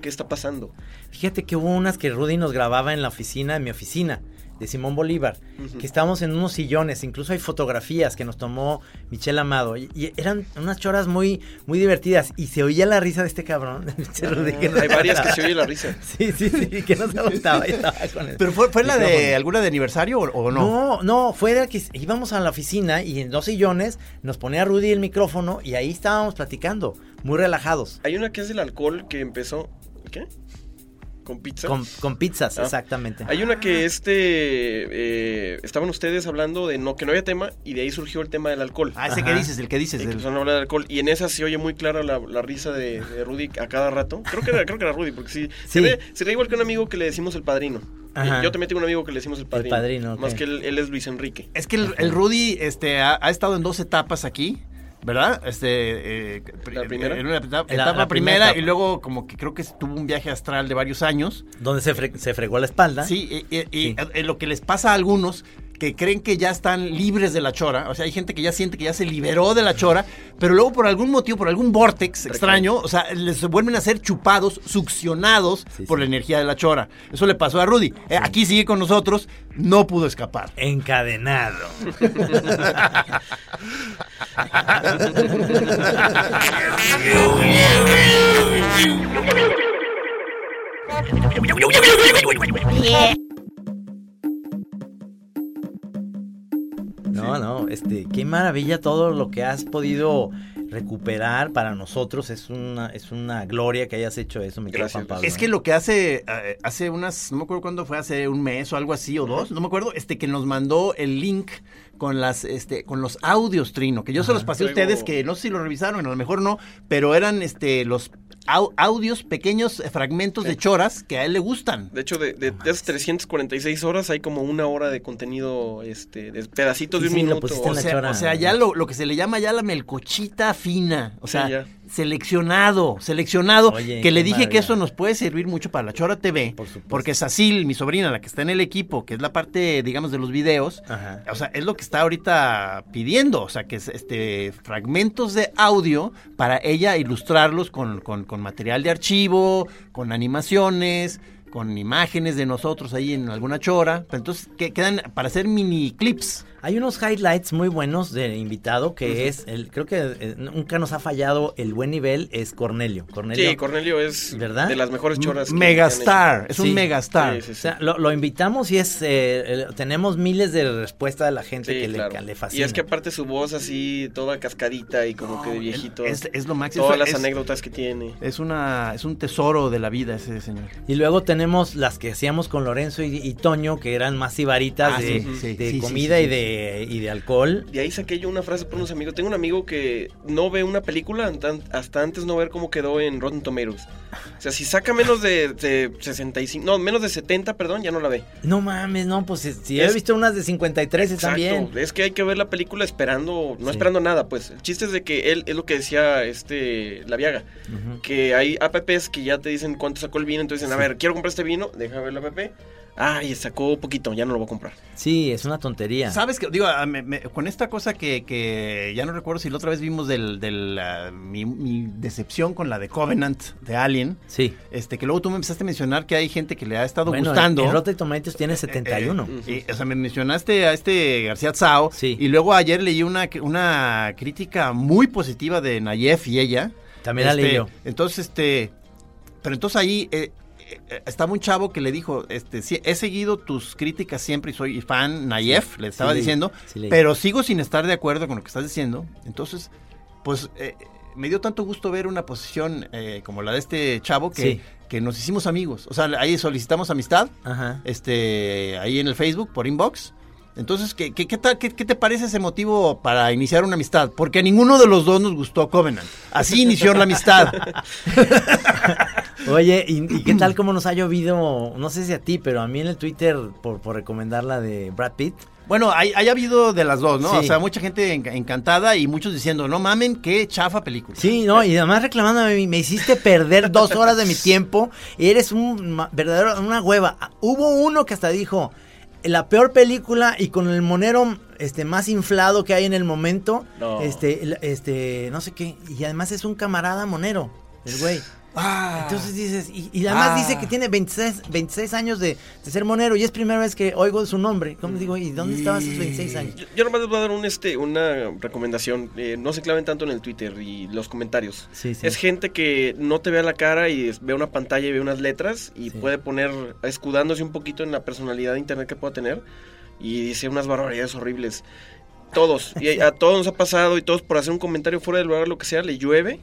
¿Qué está pasando? Fíjate que hubo unas que Rudy nos grababa en la oficina, en mi oficina, de Simón Bolívar, que estábamos en unos sillones, incluso hay fotografías que nos tomó Michelle Amado, y, y eran unas choras muy, muy divertidas, y se oía la risa de este cabrón, de Pinche Rudy, que no Hay varias que se oye la risa. Sí, sí, sí, que no se aguantaba, y estaba con el ¿Pero fue, fue la de alguna de aniversario o, o no? No, no, fue de que íbamos a la oficina y en dos sillones nos ponía Rudy el micrófono y ahí estábamos platicando, muy relajados. Hay una que es del alcohol que empezó. ¿Qué? ¿Con pizza? Con, con pizzas, Ah. exactamente. Hay una que este eh, estaban ustedes hablando de no que no había tema y de ahí surgió el tema del alcohol. Ah, ese Ajá. que dices, el que dices. El- empezaron a hablar de alcohol y en esa se oye muy clara la, la risa de, de Rudy a cada rato. Creo que era, creo que era Rudy, porque sí, Sí. Se, ve, se ve igual que un amigo que le decimos el padrino. Ajá. Yo también tengo un amigo que le decimos el padrino. padrino, Más que él, él es Luis Enrique. Es que el, el Rudy este, ha, ha estado en dos etapas aquí. ¿Verdad? Este, eh, ¿La primera? En una etapa, La- etapa la primera primera etapa. y luego como que creo que tuvo un viaje astral de varios años. Donde se, fre- se fregó la espalda. Sí, y, y- y, Sí. lo que les pasa a algunos que creen que ya están libres de la chora, o sea, hay gente que ya siente que ya se liberó de la chora, pero luego por algún motivo, por algún vortex extraño, o sea, les vuelven a ser chupados, succionados Sí, por la energía de la chora. Eso le pasó a Rudy. Eh, aquí sigue con nosotros, no pudo escapar. Encadenado. No, no, este, qué maravilla todo lo que has podido recuperar para nosotros. Es una, es una gloria que hayas hecho eso, mi querido Gracias, Pablo. Es que lo que hace, eh, hace unas, no me acuerdo cuándo fue, hace un mes o algo así, o dos, no me acuerdo, este que nos mandó el link con las, este, con los audios, Trino, que yo se los pasé a ustedes, que no sé si lo revisaron, a lo mejor no, pero eran este los au- audios, pequeños eh, fragmentos de choras que a él le gustan. De hecho, de, de, de esas 346 horas hay como una hora de contenido, este, de pedacitos de un minuto. O sea, chora. o sea, ya lo, lo que se le llama ya la melcochita fina, o sea. Seleccionado, seleccionado, Oye, que le dije que eso nos puede servir mucho para la Chora TV, Por porque Sacil, mi sobrina, la que está en el equipo, que es la parte, digamos, de los videos, Ajá. o sea, es lo que está ahorita pidiendo, o sea, que es este fragmentos de audio para ella ilustrarlos con, con- con material de archivo, con animaciones, con imágenes de nosotros ahí en alguna chora, pero entonces que quedan para hacer mini clips. Hay unos highlights muy buenos de invitado que es, el, creo que eh, nunca nos ha fallado el buen nivel, es Cornelio. Cornelio. Sí, Cornelio es ¿Verdad? de las mejores choras. Megastar, es Sí. un megastar. Sí, sí, O sea, lo, lo invitamos y es eh, tenemos miles de respuestas de la gente Sí, que, le, que le Y fascina. es que aparte su voz así, toda cascadita y como que de viejito. Es, es lo máximo. todas Es- las es- anécdotas que tiene. Es una, es un tesoro de la vida ese señor. Y luego tenemos las que hacíamos con Lorenzo y, y Toño, que eran más ibaritas Ah, de, sí, sí, de sí, sí, comida sí, y, sí. De, y de alcohol. De ahí saqué yo una frase por unos amigos. Tengo un amigo que no ve una película hasta antes no ver cómo quedó en Rotten Tomatoes. O sea, si saca menos de, de 65, no, menos de 70, perdón, ya no la ve. No mames, no, pues si, Es- he visto unas de 53 Exacto. también. Es que hay que ver la película esperando, no Sí. esperando nada, pues. El chiste es de que él, es lo que decía este, la Viaga, que hay apps que ya te dicen cuánto sacó el vino, entonces dicen, a ver, quiero comprar este vino, déjame ver la app. Ay, sacó poquito, ya no lo voy a comprar. Sí, es una tontería. ¿Sabes que Digo, ah, me- me- con esta cosa que, que ya no recuerdo si la otra vez vimos del, del, ah, mi, mi decepción con la de Covenant de Alien, Sí. este que luego tú me empezaste a mencionar que hay gente que le ha estado Bueno, gustando. en Rotten Tomatoes tiene 71. Eh, y, o sea, me mencionaste a este García Tsao Sí. y luego ayer leí una, una crítica muy positiva de Nayef y ella. También la Este, leí yo. Entonces, este, pero entonces ahí eh, eh, estaba un chavo que le dijo, este, sí, he seguido tus críticas siempre y soy fan, Nayef, le estaba diciendo, sí pero sigo sin estar de acuerdo con lo que estás diciendo. Entonces, pues eh, me dio tanto gusto ver una posición eh, como la de este chavo que, que nos hicimos amigos. O sea, ahí solicitamos amistad, Ajá. este, ahí en el Facebook, por inbox. Entonces, ¿qué, qué, qué- qué te parece ese motivo para iniciar una amistad? Porque a ninguno de los dos nos gustó Covenant. Así inició la amistad. Oye, ¿y, y qué tal cómo nos ha llovido? No sé si a ti, pero a mí en el Twitter por, por recomendar la de Brad Pitt. Bueno, hay, hay habido de las dos, ¿no? Sí. O sea, mucha gente enc- encantada y muchos diciendo, no mamen, qué chafa película. Sí, no, y además reclamándome, me hiciste perder dos horas de mi tiempo. Eres un verdadero, una hueva. Ah, Hubo uno que hasta dijo, la peor película y con el monero este más inflado que hay en el momento. No. Este, este, no sé qué. Y además es un camarada monero, el güey. Ah. Entonces dices, y, y además Ah. dice que tiene 26, 26 años de, de ser monero y es primera vez que oigo su nombre. ¿Cómo digo? ¿Y dónde estabas esos 26 años? Yo, yo nomás les voy a dar un, este, una recomendación. Eh, no se claven tanto en el Twitter y los comentarios. Sí, sí. Es gente que no te ve a la cara y ve una pantalla y ve unas letras y Sí. puede poner, escudándose un poquito en la personalidad de internet que pueda tener y dice unas barbaridades horribles. Todos, y a, a todos nos ha pasado y todos por hacer un comentario fuera del lugar, lo que sea, le llueve.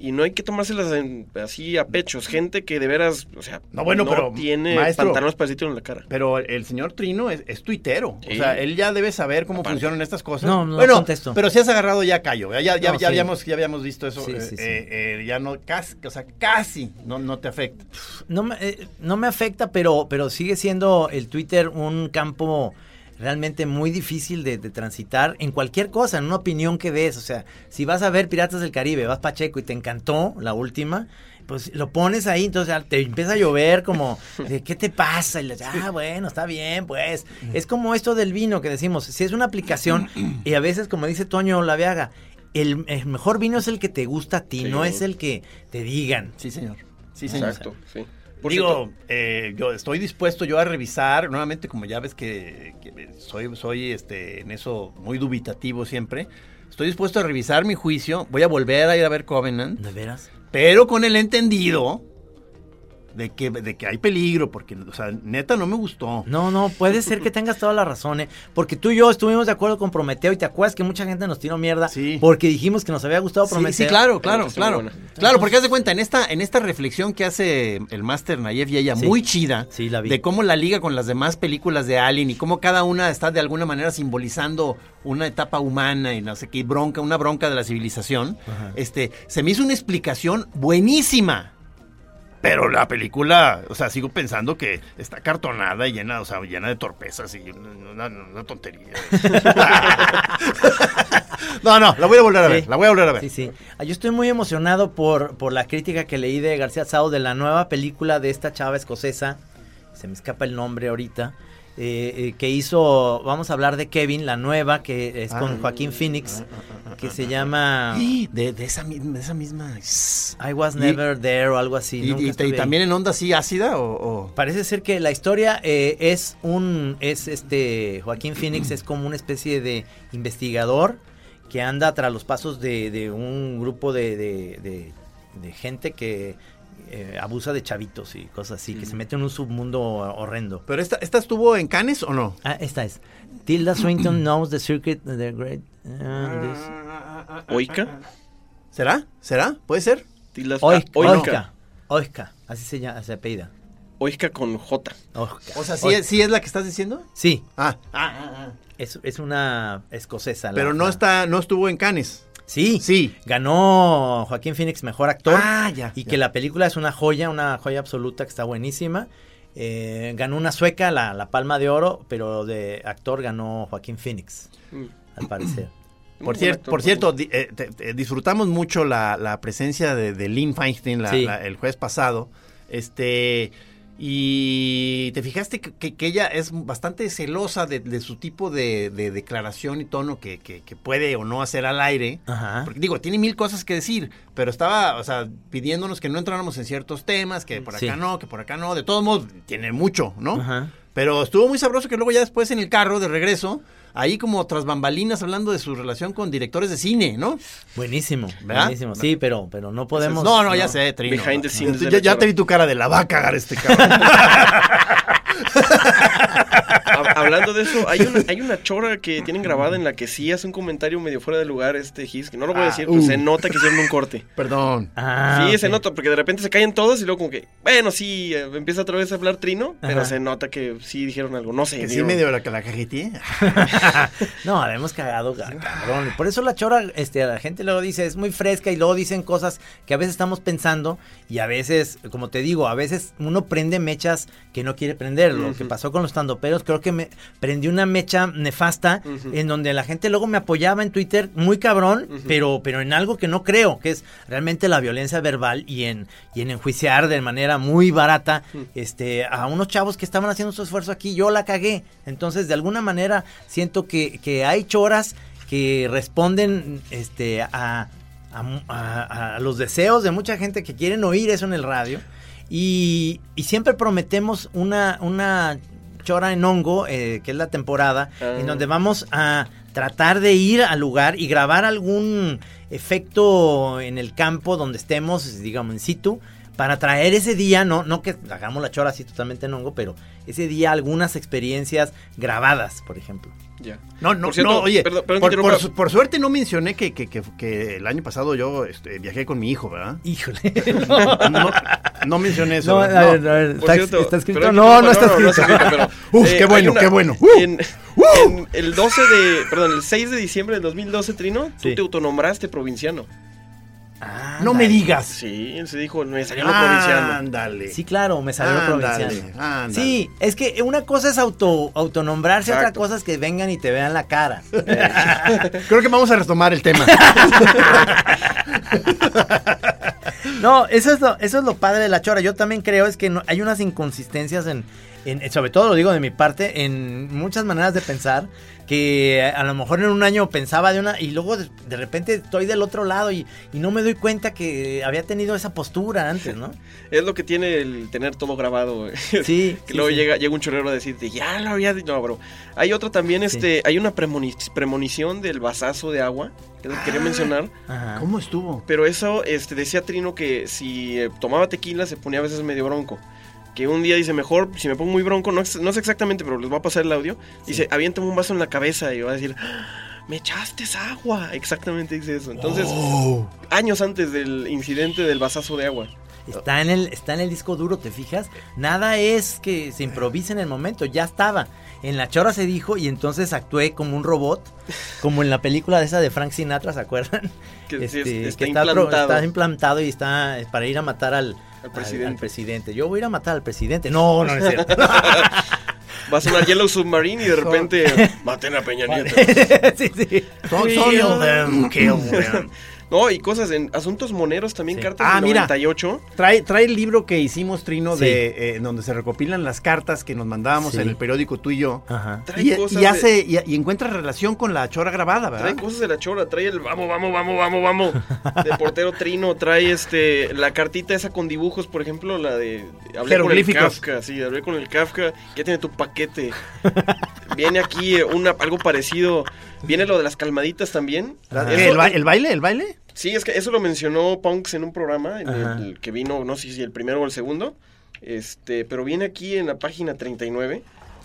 Y no hay que tomárselas en- así a pechos. Gente que de veras, o sea, No, bueno, pero, tiene maestro, pantalones para decirte en la cara. Pero el señor Trino es, es tuitero. O sea, él ya debe saber cómo funcionan estas cosas. No, no bueno, contesto. pero si has agarrado ya callo. Ya, ya, ya, No, ya sí. habíamos, ya habíamos visto eso. Sí, eh, sí, sí. eh, eh, ya no, casi, o sea, casi no, no te afecta. No me, eh, no me afecta, pero, pero sigue siendo el Twitter un campo realmente muy difícil de, de transitar en cualquier cosa, en una opinión que des. O sea, si vas a ver Piratas del Caribe, vas Pacheco y te encantó la última, pues lo pones ahí, entonces te empieza a llover como, de, ¿qué te pasa? Y le ah, bueno, está bien, pues. Es como esto del vino que decimos, si es una aplicación y a veces, como dice Toño Laviaga, el, el mejor vino es el que te gusta a ti, Sí. no es el que te digan. Sí, señor. Sí, señor. Exacto, sí. Por Digo, eh, yo estoy dispuesto yo a revisar, nuevamente como ya ves que, que soy, soy este, en eso muy dubitativo siempre, estoy dispuesto a revisar mi juicio, voy a volver a ir a ver Covenant, ¿De veras? pero con el entendido de que, de que hay peligro, porque, o sea, neta no me gustó. No, no, puede ser que tengas toda la razón, ¿eh? Porque tú y yo estuvimos de acuerdo con Prometeo y te acuerdas que mucha gente nos tiró mierda Sí. porque dijimos que nos había gustado Sí, Prometeo. sí, claro, claro, claro. buena. Claro, porque haz de cuenta, en esta, en esta reflexión que hace el máster Nayev y ella, Sí. muy chida, Sí, la vi. de cómo la liga con las demás películas de Alien y cómo cada una está de alguna manera simbolizando una etapa humana y no sé qué, bronca, una bronca de la civilización, este, se me hizo una explicación buenísima. Pero la película, o sea, sigo pensando que está cartonada y llena, o sea, llena de torpezas y una, tontería. no, no, la voy a volver a ver, Sí. la voy a volver a ver. Sí, sí. Ah, Yo estoy muy emocionado por, por la crítica que leí de García Sao de la nueva película de esta chava escocesa, se me escapa el nombre ahorita, eh, eh, que hizo, vamos a hablar de Kevin, la nueva, que es con Ah. Joaquín Phoenix, que se llama De, de esa, mi- de esa misma. I Was Y- Never There o algo así. ¿Y, también en onda así ácida o...? o- Parece ser que la historia eh, es un es este Joaquín Phoenix es como una especie de investigador que anda tras los pasos de, de un grupo de gente que eh, abusa de chavitos y cosas así, que se mete en un submundo horrendo. ¿Pero esta, esta estuvo en Cannes o no? Ah, esta es. Tilda Swinton knows the circuit of the great. this- Oika. ¿Será? ¿Será? ¿Puede ser? Tilas- Oiska, ah, Oiska, así se llama, se apellida. Oiska con J. O sea, ¿sí, es, sí es la que estás diciendo? Sí, Ah, ah, ah, ah. es, es una escocesa. la- Pero no está, no estuvo en Cannes. Sí, Sí. Ganó Joaquín Phoenix mejor actor. Ah, ya, Y ya. que la película es una joya, una joya absoluta que está buenísima. Eh, ganó una sueca, la, la Palma de Oro, pero de actor ganó Joaquín Phoenix, Mm. al parecer. Por, cier- actor, por cierto, di- eh, te- te- disfrutamos mucho la, la presencia de, de Lynn Feinstein la- Sí. la- el jueves pasado. Este. Y te fijaste que, que- que ella es bastante celosa de, de su tipo de, de declaración y tono que, puede o no hacer al aire. Ajá. Porque digo, tiene mil cosas que decir, pero estaba, o sea, pidiéndonos que no entráramos en ciertos temas, que por acá Sí. no, que por acá no. De todos modos, tiene mucho, ¿no? Ajá. Pero estuvo muy sabroso que luego ya después en el carro de regreso, ahí como tras bambalinas hablando de su relación con directores de cine, ¿no? Buenísimo, ¿Verdad? buenísimo. Sí, pero, pero no podemos. no, no, ya sé, Trino. Behind the scenes de Ya, ya te vi tu cara de la va a cagar este cabrón. Hab- Hablando de eso, hay una, hay una chora que tienen grabada en la que sí hace un comentario medio fuera de lugar este Gis, que no lo voy a Ah, decir, pero uh. se nota que hicieron un corte. Perdón. Ah, sí, se nota, porque de repente se callan todos y luego como que, bueno, sí, eh, empieza otra vez a hablar Trino, pero se nota que sí dijeron algo, no sé. Que sí medio la, la cajeteé. no, la hemos cagado, ca- cabrón. Por eso la chora, este, la gente luego dice, es muy fresca y luego dicen cosas que a veces estamos pensando y a veces, como te digo, a veces uno prende mechas que no quiere prender. Lo que pasó con los tandoperos, creo que me prendí una mecha nefasta en donde la gente luego me apoyaba en Twitter muy cabrón, pero, pero en algo que no creo, que es realmente la violencia verbal y en, y en enjuiciar de manera muy barata este, a unos chavos que estaban haciendo su esfuerzo aquí. Yo la cagué. Entonces, de alguna manera, siento que, que hay choras que responden este, a, a a los deseos de mucha gente que quieren oír eso en el radio. Y, y siempre prometemos una, una chora en hongo, eh, que es la temporada, Ah. en donde vamos a tratar de ir al lugar y grabar algún efecto en el campo donde estemos, digamos, in situ, para traer ese día, no, no que hagamos la chora así totalmente en hongo, pero ese día algunas experiencias grabadas, por ejemplo. Ya. No, no, Por cierto, no, oye, perdón- perdón por, su- por suerte no mencioné que, que, que, que el año pasado yo este, viajé con mi hijo, ¿verdad? Híjole. No, no mencioné eso. No, a ver, No. a ver, está, cierto, está escrito. No, no está no escrito. pero, Uf, qué hay bueno, una- qué bueno. En, en el 12 de, perdón, el 6 de diciembre del 2012, Trino, tú Sí. te autonombraste provinciano. Ah, No me digas. Sí, él se dijo, me salió lo provinciano. Ándale. Sí, claro, me salió Ándale, provinciano. ándale. Sí, es que una cosa es auto autonombrarse, otra Exacto. cosa es que vengan y te vean la cara. Creo que vamos a retomar el tema. No, eso es lo, eso es lo padre de la chora. Yo también creo es que no- hay unas inconsistencias en, en- sobre todo lo digo de mi parte, en muchas maneras de pensar que a lo mejor en un año pensaba de una y luego de, de repente estoy del otro lado y, y no me doy cuenta que había tenido esa postura antes, ¿no? Es lo que tiene el tener todo grabado. Sí, que sí, luego sí. llega, llega un chorrero a decirte, ya lo había dicho. No, bro. Hay otro también, este, hay una premoni- premonición del vasazo de agua, que que quería mencionar. Ajá. ¿Cómo estuvo? Pero eso, este, decía Trino que si eh, tomaba tequila se ponía a veces medio bronco. Que un día dice, mejor, si me pongo muy bronco, no, no sé exactamente, pero les voy a pasar el audio. Dice, aviéntame un vaso en la cabeza y va a decir, "Ah, me echaste agua. Exactamente dice eso. Entonces, Oh. años antes del incidente del vasazo de agua. Está en el, está en el disco duro, ¿te fijas? Nada es que se improvise en el momento, ya estaba. En la chora se dijo y entonces actué como un robot, como en la película de esa de Frank Sinatra, ¿se acuerdan? Que sí, es- está implantado. está implantado y está para ir a matar al, Al presidente. al presidente. Yo voy a ir a matar al presidente. No, no, no es cierto. Va a sonar Yellow Submarine y de repente maten a Peña Nieto. sí, sí. Kill them, kill them. No, y cosas en asuntos moneros también, Sí. cartas Ah, del mira. 98. Trae, trae el libro que hicimos, Trino, Sí. de eh, en donde se recopilan las cartas que nos mandábamos Sí. en el periódico tú y yo. Ajá. Trae Y, cosas y de- hace, y, y encuentra relación con la chora grabada, ¿verdad? Trae cosas de la chora, trae el vamos, vamos, vamos, vamos, vamos. De portero Trino, trae este la cartita esa con dibujos, por ejemplo, la de hablé con el. Kafka, sí, hablé con el Kafka, ya tiene tu paquete. Viene aquí eh, una, algo parecido, viene lo de las calmaditas también. ¿Qué, Eso- ¿El, ba- el baile? ¿El baile? Sí, es que eso lo mencionó Punks en un programa, en el que vino, no sé si el primero o el segundo. Este, pero viene aquí en la página 39.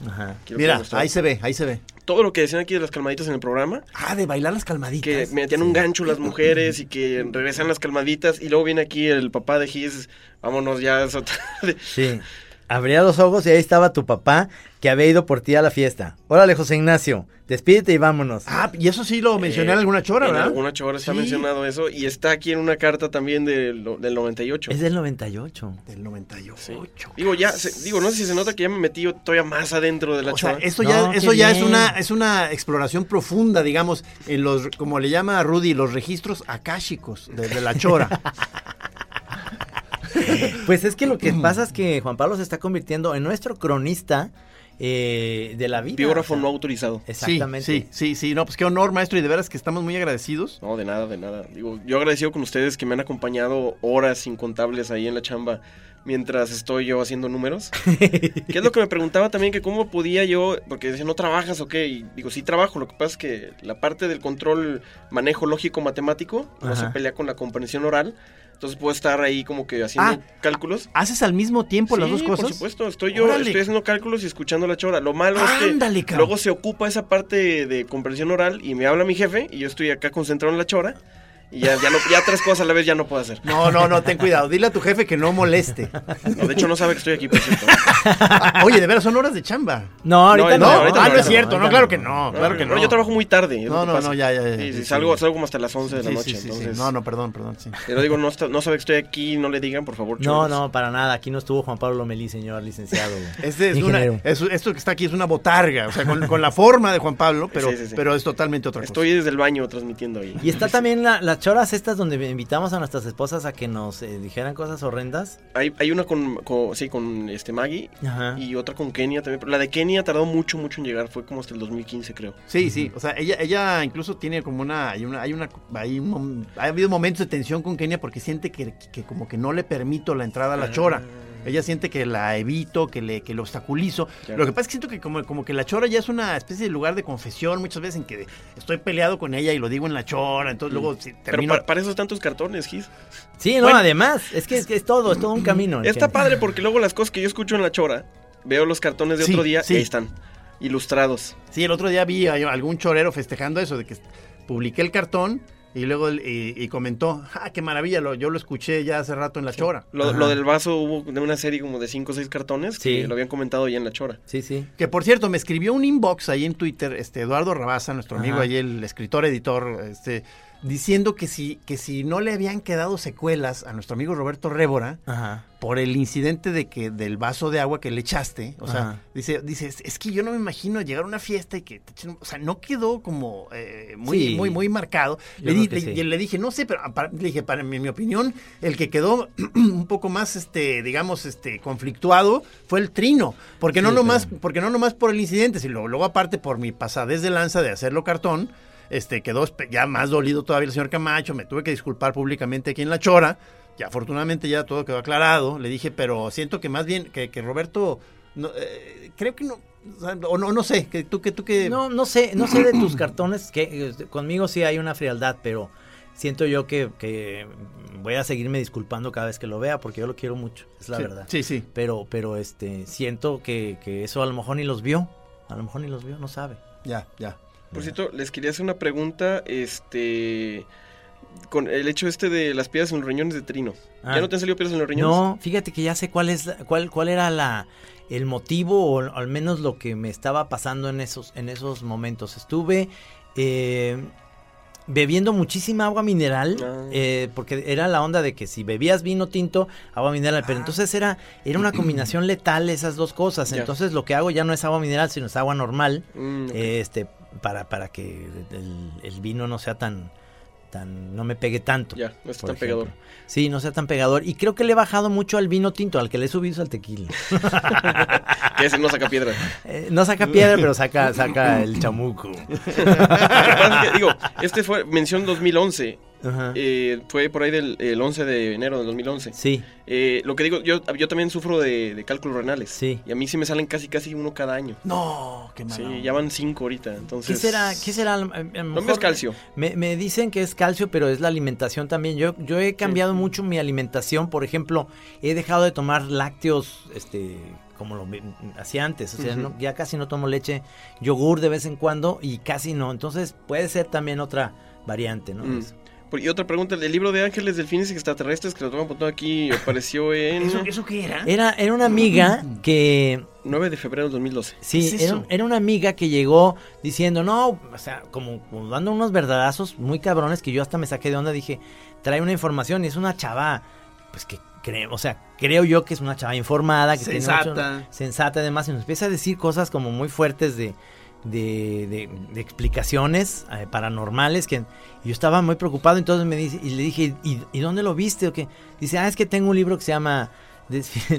Ajá. Mira, ahí se ve, ahí se ve. Todo lo que decían aquí de las calmaditas en el programa, Ah, de bailar las calmaditas. que metían un gancho las mujeres y que regresan las calmaditas. Y luego viene aquí el papá de Gis, vámonos ya. Sí. Abría los ojos y ahí estaba tu papá que había ido por ti a la fiesta. Órale, José Ignacio, despídete y vámonos. Ah, y eso sí lo mencioné Eh, en alguna chora, en ¿verdad? alguna chora está Sí. mencionado eso. Y está aquí en una carta también del, del 98. Es del 98. Del 98. Sí. Digo, ya, se- digo, no sé si se nota que ya me metí yo todavía más adentro de la O sea, chora. No, ya, qué eso ya es una, es una exploración profunda, digamos, en los, como le llama a Rudy, los registros akáshicos de, de la chora. Pues es que lo que pasa es que Juan Pablo se está convirtiendo en nuestro cronista eh, de la vida. Biógrafo o sea, no autorizado. Exactamente. Sí, sí, sí, no, pues qué honor, maestro, y de veras que estamos muy agradecidos. No, de nada, de nada. Digo, yo agradecido con ustedes que me han acompañado horas incontables ahí en la chamba mientras estoy yo haciendo números. ¿Qué es lo que me preguntaba también? Que cómo podía yo, porque decía, ¿no trabajas o qué? Y digo, sí trabajo, lo que pasa es que la parte del control manejo lógico matemático no se pelea con la comprensión oral. Entonces puedo estar ahí como que haciendo Ah, cálculos. ¿Haces al mismo tiempo las dos cosas? Por supuesto, estoy yo, Órale. estoy haciendo cálculos y escuchando la chora. Lo malo es que cabrón. luego se ocupa esa parte de comprensión oral y me habla mi jefe y yo estoy acá concentrado en la chora y ya, ya, no, ya tres cosas a la vez ya no puedo hacer. No, no, no, ten cuidado. Dile a tu jefe que no moleste. No, de hecho no sabe que estoy aquí, por cierto. Ah, Oye, de veras, son horas de chamba. No, ahorita No, no. no, ahorita ah, no, no es cierto, no, claro que no, claro que no. yo trabajo muy tarde. No, no, no, ya, ya, ya, Sí, sí, sí, sí. salgo, salgo como hasta las 11 de la Sí, noche. sí, sí, sí. entonces, No, no, perdón, perdón, sí. Pero digo, no, está- no sabe que estoy aquí, no le digan, por favor. No, no, para nada. Aquí no estuvo Juan Pablo Lomelí, señor licenciado. Este es una, esto que está aquí es una botarga, o sea, con, con la forma de Juan Pablo, pero, Sí, sí, sí. pero es totalmente otra cosa. Estoy desde el baño transmitiendo ahí. Y está también la, la choras estas donde invitamos a nuestras esposas a que nos eh, dijeran cosas horrendas. Hay, hay una con, con- sí, con este Maggie Ajá. y otra con Kenia también. Pero la de Kenia tardó mucho, mucho en llegar. Fue como hasta el 2015, creo. Sí, sí, o sea, ella, ella incluso tiene como una, hay una, hay una, hay un ha habido momentos de tensión con Kenia porque siente que, que como que no le permito la entrada a la chora. Ella siente que la evito, que le, que lo obstaculizo. Lo que pasa es que siento que como, como que la chora ya es una especie de lugar de confesión muchas veces en que estoy peleado con ella y lo digo en la chora, entonces luego si Pero termino... pa- para eso están tus cartones, Gis. Sí, no, Bueno. además, es que es, que es todo, es todo un camino. el Está que- padre porque luego las cosas que yo escucho en la chora, veo los cartones de Sí, otro día sí. y ahí están. Ilustrados. Sí, el otro día vi a algún chorero festejando eso, de que publiqué el cartón y luego y, y comentó, ah, qué maravilla, lo, yo lo escuché ya hace rato en la chora. Lo, del vaso hubo de una serie como de 5 o 6 cartones Sí. que lo habían comentado ya en la chora. Sí, sí. Que por cierto, me escribió un inbox ahí en Twitter, este Eduardo Rabaza, nuestro amigo Ajá. ahí, el escritor, editor, este, diciendo que si, que si no le habían quedado secuelas a nuestro amigo Roberto Révora Ajá. por el incidente de que del vaso de agua que le echaste. O sea, Ajá. dice, dice, es, es que yo no me imagino llegar a una fiesta y que te echen- o sea, no quedó como eh, muy, Sí. muy, muy marcado. Le, di- le- sí. y le dije, no sé, pero para- le dije, para mi, mi opinión, el que quedó un poco más, este, digamos, este, conflictuado fue el trino. Porque no nomás, pero- porque no nomás por el incidente, sino luego aparte por mi pasadez de lanza de hacerlo cartón. Este, quedó ya más dolido todavía el señor Camacho, me tuve que disculpar públicamente aquí en La Chora, ya afortunadamente ya todo quedó aclarado, le dije, pero siento que más bien, que, que Roberto, no, eh, creo que no, o, no, no sé, que tú que tú que... No, no sé, no sé de tus cartones, que eh, conmigo sí hay una frialdad, pero siento yo que, que voy a seguirme disculpando cada vez que lo vea, porque yo lo quiero mucho, es la Sí, verdad. Sí, sí. Pero, pero este, siento que, que eso a lo mejor ni los vio, a lo mejor ni los vio, no sabe. Ya, ya. Por cierto, les quería hacer una pregunta, este, con el hecho este de las piedras en los riñones de Trino. Ah. ¿Ya no te han salido piedras en los riñones? No, fíjate que ya sé cuál es, cuál, cuál era la, el motivo o al menos lo que me estaba pasando en esos, en esos momentos. Estuve eh, bebiendo muchísima agua mineral, Ah. eh, porque era la onda de que si bebías vino tinto, agua mineral, pero entonces era, era una combinación letal esas dos cosas. Entonces lo que hago ya no es agua mineral, sino es agua normal, Mm, este, para, para que el, el vino no sea tan, tan, no me pegue tanto. Ya, no por tan ejemplo. pegador. Sí, no sea tan pegador. Y creo que le he bajado mucho al vino tinto, al que le he subido es al tequila. Que ese no saca piedra. Eh, no saca piedra, pero saca, saca el chamuco. Lo que pasa es que, digo, este fue mención 2011. Ajá. eh, fue por ahí del el 11 de enero del 2011. Sí, Eh, lo que digo, yo, yo también sufro de, de cálculos renales. Sí. Y a mí sí me salen casi casi uno cada año. No, qué malo. Sí, ya van cinco ahorita. Entonces, ¿qué será? ¿Qué será? No es calcio. Me, me dicen que es calcio, pero es la alimentación también. Yo, yo he cambiado mucho mi alimentación. Por ejemplo, he dejado de tomar lácteos, este, como lo hacía antes. O sea, no- ya casi no tomo leche, yogur de vez en cuando y casi no. Entonces puede ser también otra variante, ¿no? Mm. Y otra pregunta, el libro de ángeles, delfines y extraterrestres que lo tengo apuntado aquí apareció en ¿Eso, ¿Eso qué era? Era, era una amiga que 9 de febrero del 2012. Sí, ¿Qué es era, era una amiga que llegó diciendo, no, o sea, como, como dando unos verdadazos muy cabrones que yo hasta me saqué de onda, dije, trae una información y es una chava, pues que creo, o sea, creo yo que es una chava informada, que tiene Sensata. mucho- sensata además, y nos empieza a decir cosas como muy fuertes de, de, de- explicaciones eh, paranormales que yo estaba muy preocupado, entonces me dice, y le dije, ¿y, y dónde lo viste? o qué? Dice, ah, es que tengo un libro que se llama...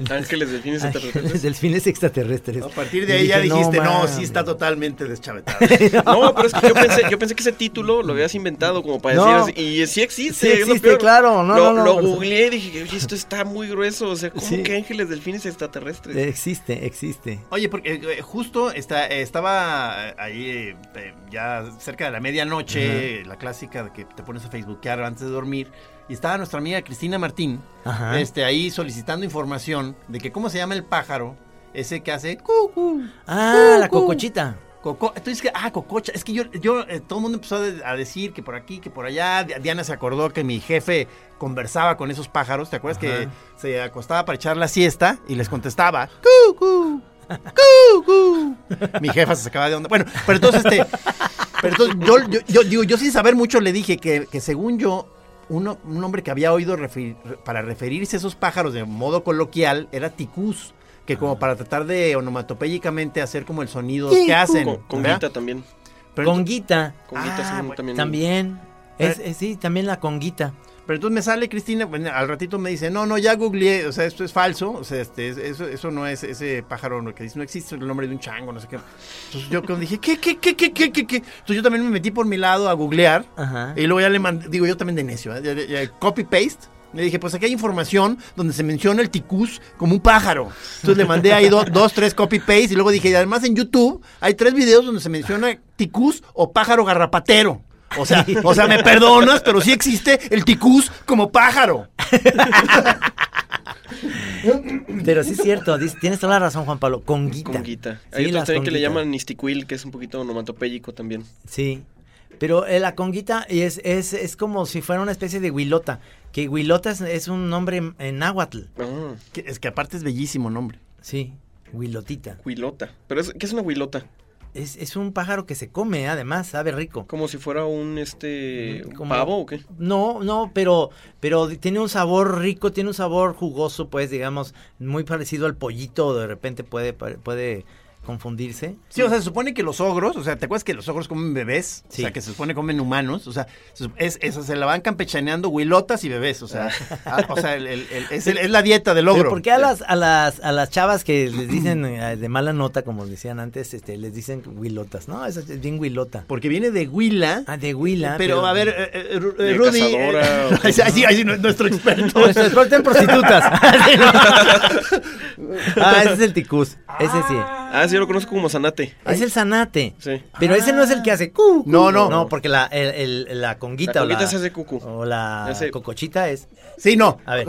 Ángeles, delfines extraterrestres. delfines extraterrestres. A partir de Y ahí ya dijiste, no, mames". sí está totalmente deschavetado. No, pero es que yo pensé, yo pensé que ese título lo habías inventado como para decir No. así, Y sí existe. Sí es lo existe, peor. claro, no, lo, no, no, Lo googleé y dije, oye, esto está muy grueso. O sea, ¿cómo Sí. que ángeles, delfines extraterrestres? Existe, existe. Oye, porque eh, justo está, eh, estaba eh, ahí eh, eh, ya cerca de la medianoche, la clásica de que te pones a facebookear antes de dormir, y estaba nuestra amiga Cristina Martín, Ajá. este, ahí solicitando información de que cómo se llama el pájaro, ese que hace cucu, Ah, la cocochita. Coco, entonces que, ah, cococha, es que yo, yo, eh, todo el mundo empezó a, de- a decir que por aquí, que por allá, Di- Diana se acordó que mi jefe conversaba con esos pájaros, ¿te acuerdas que se acostaba para echar la siesta y les contestaba, cucu, cucu, mi jefa se sacaba de onda, bueno, pero entonces este, pero entonces yo, yo, yo, digo, yo sin saber mucho le dije que, que según yo, uno, un hombre que había oído referir- para referirse a esos pájaros de modo coloquial era ticús, que como para tratar de onomatopéyicamente hacer como el sonido que hacen. Con, con ¿verdad? Guita también. Pero Conguita. Con Guita Ah, también. También. Es, es- sí, también la conguita. Pero entonces me sale Cristina, bueno, al ratito me dice, no, no, ya googleé, o sea, esto es falso, o sea, este, es- eso, eso no es ese pájaro que dice, no existe el nombre de un chango, no sé qué. Entonces yo dije, ¿qué, qué, qué, qué, qué, qué, qué? Entonces yo también me metí por mi lado a googlear, Ajá. y luego ya le mandé, digo yo también de necio, ¿eh? Copy-paste. Le dije, pues aquí hay información donde se menciona el ticús como un pájaro. Entonces le mandé ahí do- dos, tres copy-paste y luego dije, y además en YouTube hay tres videos donde se menciona ticús o pájaro garrapatero. O sea, o sea, me perdonas, pero sí existe el ticús como pájaro. Pero sí es cierto, tienes toda la razón, Juan Pablo. Conguita. Conguita. Sí, Hay otros las también que le llaman nistiquil, que es un poquito onomatopéyico también. Sí. Pero eh, la conguita es, es, es como si fuera una especie de huilota. Que huilota es, es un nombre en- en náhuatl. Ah, Que- es que aparte es bellísimo nombre. Sí, huilotita. huilota. Pero es, ¿qué es una huilota? Es, es un pájaro que se come, además, sabe rico. Como si fuera un este Como- pavo o qué? No, no, pero, pero tiene un sabor rico, tiene un sabor jugoso, pues, digamos, muy parecido al pollito. De repente puede, puede confundirse. Sí, o sea, se supone que los ogros, o sea, ¿te acuerdas que los ogros comen bebés? Sí. O sea, que se supone comen humanos, o sea, se- es, es- se la van campechaneando huilotas y bebés, o sea, ah, o sea, el- el- el- es, el- es la dieta del ogro. Pero ¿por qué a las, a las, a las chavas que les dicen eh, de mala nota, como decían antes, este, les dicen huilotas? No, esa es bien huilota. Porque viene de huila. Ah, de huila. pero, a ver, eh, eh, eh, Rudy. cazadora, eh, o- ahí sí, ahí sí, ahí sí, nu- nuestro experto. Nuestro experto en prostitutas. ah, ese es el ticús. Ese sí. Ah, sí, yo lo conozco como zanate. Es el zanate. Sí. Pero ese no es el que hace cu, cu. No, no. No, porque la, el- el- la conguita La o la, conguita se hace cucu. o la cocochita es... Sí, no. A ver.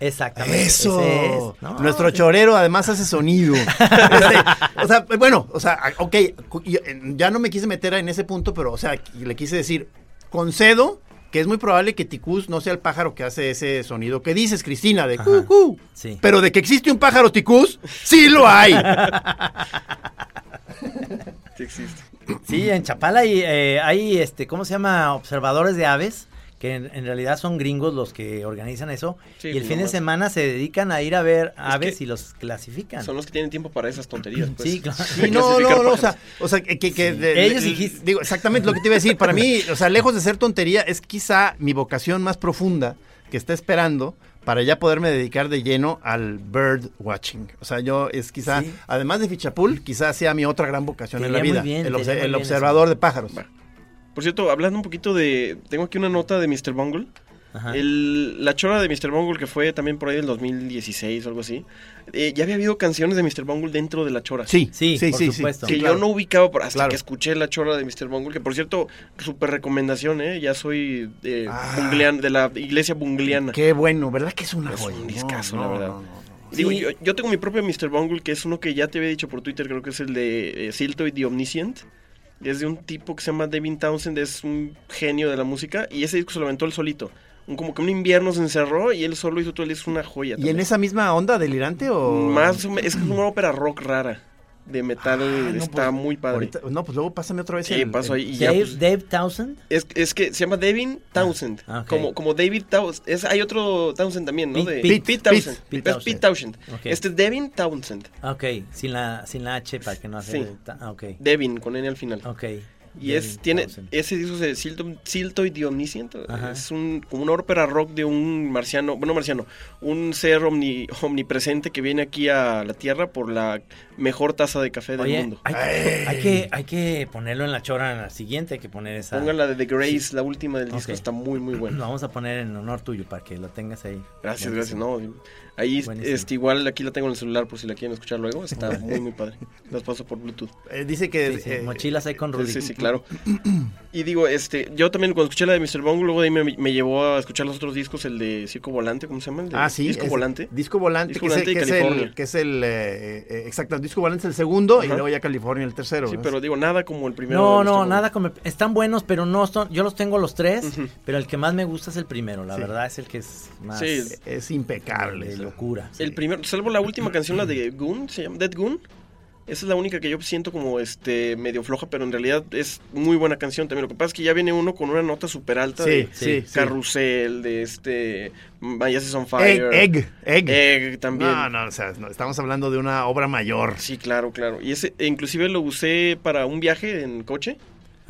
Exactamente. Eso. ese es. No, Nuestro sí. chorero además hace sonido. Este, o sea, bueno, o sea, ok, cu- yo, eh, ya no me quise meter en ese punto, pero, o sea, le quise decir, concedo que es muy probable que ticús no sea el pájaro que hace ese sonido que dices, Cristina, de cu, cu. Sí. Pero de que existe un pájaro ticús, sí lo hay. Sí existe. Sí, en Chapala hay, eh, hay, este, ¿cómo se llama? Observadores de aves, que en, en realidad son gringos los que organizan eso. Sí, y el no fin de más. semana se dedican a ir a ver aves y los clasifican. Son los que tienen tiempo para esas tonterías. Pues. Sí, claro. Sí, no, no, no, o sea, pájaros. o sea, que, que- Sí. de- Ellos dijiste- digo, exactamente lo que te iba a decir, para mí, o sea, lejos de ser tontería, es quizá mi vocación más profunda que está esperando para ya poderme dedicar de lleno al bird watching. O sea, yo es quizá, Sí. además de Fichapul, quizá sea mi otra gran vocación Te en la vida, bien, el, obse- el observador eso. de pájaros. Va. Por cierto, hablando un poquito de... Tengo aquí una nota de Mr. Bungle. Ajá. El- la chora de Mr. Bungle, que fue también por ahí del 2016 o algo así. eh, ya había habido canciones de Mr. Bungle dentro de la chora. Sí, Sí, sí, por sí, supuesto. Que Sí, claro. yo no ubicaba por hasta Claro. que escuché la chora de Mr. Bungle, que por cierto, súper recomendación, ¿eh? Ya soy de, Ah. bunglean- de la iglesia bungliana. Qué bueno, ¿verdad que es una Es joya? un discazo, no, la verdad. no, no, no. Digo, Sí. yo, yo tengo mi propio Mr. Bungle, que es uno que ya te había dicho por Twitter, creo que es el de eh, Siltoid the Omniscient. Es de un tipo que se llama Devin Townsend, es un genio de la música, y ese disco se lo aventó él solito. Un- como que un invierno se encerró y él solo hizo todo, él es una joya. ¿Y en esa misma onda delirante o...? Más, o me- es como una ópera rock rara, de metal, Ah, no, está pues, muy padre. ahorita- no, pues luego pásame otra vez Sí, el- paso el- ahí y ya, Dave, pues, Dave Townsend. es, es que se llama Devin Townsend. Ah, ok. como, como David Townsend. Es, hay otro Townsend también, ¿no? Pete- De, Pete- Pete, Townsend. Pete es Pete Townsend. Ok. Este es Devin Townsend. Ah, Ok, sin la, sin la H para que no hace... Sí. ah, ok, Devin, con N al final. ok. Y es, tiene, ese disco de Silto, Silto y Ajá. es un, como una ópera rock de un marciano, bueno, marciano, un ser omni- omnipresente que viene aquí a la Tierra por la mejor taza de café del Oye, mundo. hay, hay que, hay que ponerlo en la chora en la siguiente, hay que poner esa... Pongan la de The Grace, la última del disco, está muy, muy Lo buena. vamos a poner en honor tuyo para que lo tengas ahí. Gracias, gracias. No, ahí este, igual aquí la tengo en el celular por si la quieren escuchar luego. Está muy, muy padre. Las paso por Bluetooth. eh, dice que... Sí, sí, eh, mochilas ahí con Rudy. Sí, sí, claro. Y digo, este, yo también cuando escuché la de Mr. Bungle, luego de ahí me, me llevó a escuchar los otros discos, el de Circo Volante, ¿cómo se llama? El de Ah, sí. Disco es- Volante. Disco Volante, Disco que, Volante es, y el- que es el, California. que es el, eh, eh, exacto, Disco Volante es el segundo y luego ya California el tercero. Sí, ¿no? pero digo, nada como el primero. No, no, nada como... Están buenos, pero no son... Yo los tengo los tres, pero el que más me gusta es el primero. La Sí. verdad es el que es más... Sí. Es impecable. de locura. El primero, salvo la última canción, la de Goon, se llama Dead Goon. Esa es la única que yo siento como este medio floja, pero en realidad es muy buena canción también. Lo que pasa es que ya viene uno con una nota súper alta Sí, de sí, sí. Carrusel, de este Mayas on Egg, Fire. egg, egg. Egg también. No, no, o sea, no, estamos hablando de una obra mayor. Sí, claro, claro. Y ese, e inclusive lo usé para un viaje en coche.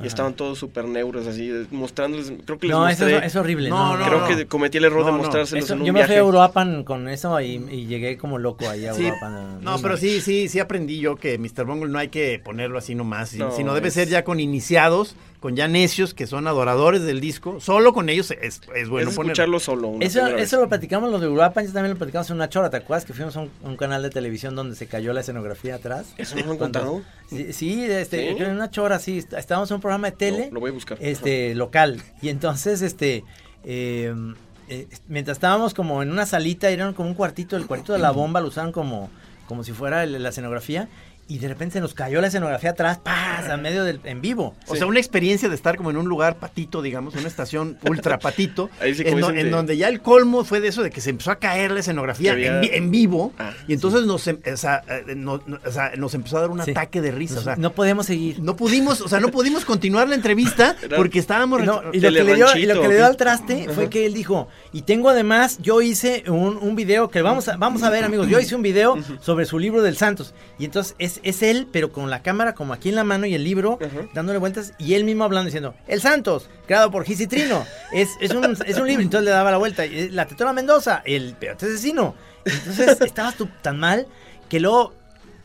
Y estaban todos súper neuros así, mostrándoles, creo que les No, eso mostré. es, es horrible. No, No, no, creo no. que cometí el error No, de mostrárselos Eso- en un yo me fui viaje. a Euroapan con eso y, y llegué como loco ahí a Sí, no, pero sí, sí, sí aprendí yo que Mr. Bungle no hay que ponerlo así nomás, No, sino debe es- ser ya con iniciados, con ya necios que son adoradores del disco. Solo con ellos es, es bueno es ponerlo. escucharlo solo. Eso, eso lo platicamos los de Uruapan, yo también lo platicamos en una chora, ¿te acuerdas que fuimos a un, canal de televisión donde se cayó la escenografía atrás? ¿Eso no lo contado? Sí, sí, este, en una chora, sí, est- estábamos en un programa de tele. Lo- lo voy a buscar. Este, local. Y entonces, este, eh, eh, mientras estábamos como en una salita, era como un cuartito, el cuartito de la bomba lo usaron como, como si fuera el- la escenografía. Y de repente se nos cayó la escenografía atrás, ¡paz! A medio del, en vivo. O sea, una experiencia de estar como en un lugar patito, digamos, una estación ultra patito, Ahí sí, en, do- en de- donde ya el colmo fue de eso de que se empezó a caer la escenografía había- en, vi- en vivo Ah, y entonces nos, em- o sea, eh, no- no- o sea, nos empezó a dar un Sí. ataque de risa. o sea, no podemos seguir. no pudimos, o sea, no pudimos continuar la entrevista Era- porque estábamos... No, y, lo que le dio, y lo que le dio al traste fue que él dijo, y tengo además, yo hice un, un video que vamos a, vamos a ver amigos, yo hice un video sobre su libro del Santos, y entonces es, es él, pero con la cámara como aquí en la mano y el libro, dándole vueltas, y él mismo hablando diciendo, El Santos, creado por Gis y Trino, es, es, un, es un libro, entonces le daba la vuelta, y, la tetora Mendoza, el peote asesino, entonces estabas tú tan mal que luego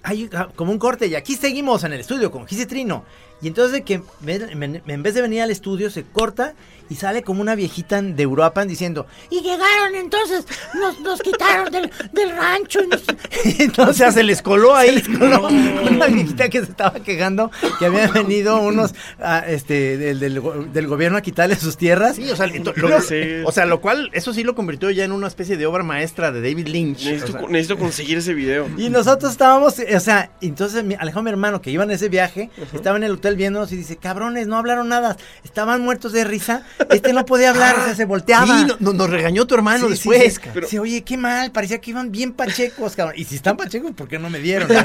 hay ah, como un corte y aquí seguimos en el estudio con Gise Trino. Y entonces que en vez de venir al estudio se corta y sale como una viejita de Uruapan diciendo y llegaron entonces nos, nos quitaron del, del rancho y nos... O entonces sea, se les coló ahí. coló una viejita que se estaba quejando que habían venido unos ah, este del, del go- del gobierno a quitarle sus tierras Sí, o sea, lo, o sea, lo cual, eso sí lo convirtió ya en una especie de obra maestra de David Lynch. Necesito, O sea, necesito conseguir ese video. Y nosotros estábamos, o sea, entonces mi, Alejandro, mi hermano, que iba en ese viaje, estaba en el hotel viéndonos y dice, cabrones, no hablaron nada, estaban muertos de risa, este no podía hablar, o sea, se volteaba. sí, no- no- nos regañó tu hermano Sí, después. sí, sí. cabrón. Dice, oye, qué mal, parecía que iban bien pachecos, cabrón. Y si están pachecos, ¿por qué no me dieron?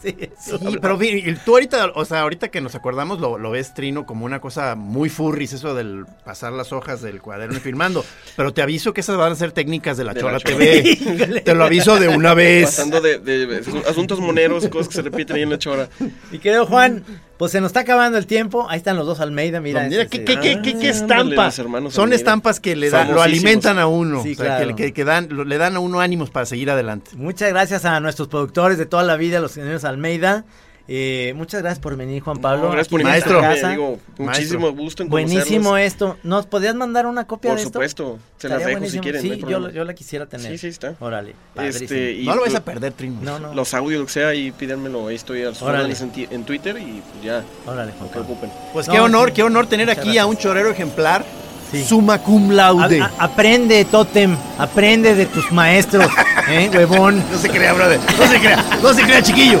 Sí. Sí, pero vi- y tú ahorita, o sea, ahorita que nos acordamos, lo, lo ves, Trino, como una cosa muy furris, eso del pasar las hojas del cuaderno y filmando. Pero te aviso que esas van a ser técnicas de la De Chora la Chora. TV. te lo aviso de una vez. Pasando de, de asuntos moneros, cosas que se repiten ahí en la chora. Mi querido Juan, pues se nos está acabando el tiempo. Ahí están los dos Almeida, mira. Mira, ese- ¿qué, qué, qué, qué, qué Ah, ándale, estampa? los hermanos Son Almeida. estampas que le, dan, lo alimentan a uno. Sí, o sea, claro. que, que- que dan, lo- le dan a uno ánimos para seguir adelante. Muchas gracias a nuestros productores de toda la vida, los señores Almeida. Eh, muchas gracias por venir, Juan Pablo. No, gracias por Maestro. invitarme, casa. digo, muchísimo gusto en. Buenísimo esto. ¿Nos podías mandar una copia Por de esto? supuesto, se las dejo si buenísimo. quieren. Sí, no yo, yo la quisiera tener. Sí, sí, está. Órale. Este, y No lo vais a perder, Trino. No, no. Los audios, lo que sea, y pídanmelo. Ahí estoy a sus Órale. órdenes en, en Twitter y pues ya, Órale, Juan Pablo. Pues No, qué honor, sí. qué honor tener Muchas aquí a un chorero ejemplar. Sí. Summa cum laude. A- a- aprende, Totem. Aprende de tus maestros. ¿Eh, huevón? No se crea, brother. No se crea. No se crea, chiquillo.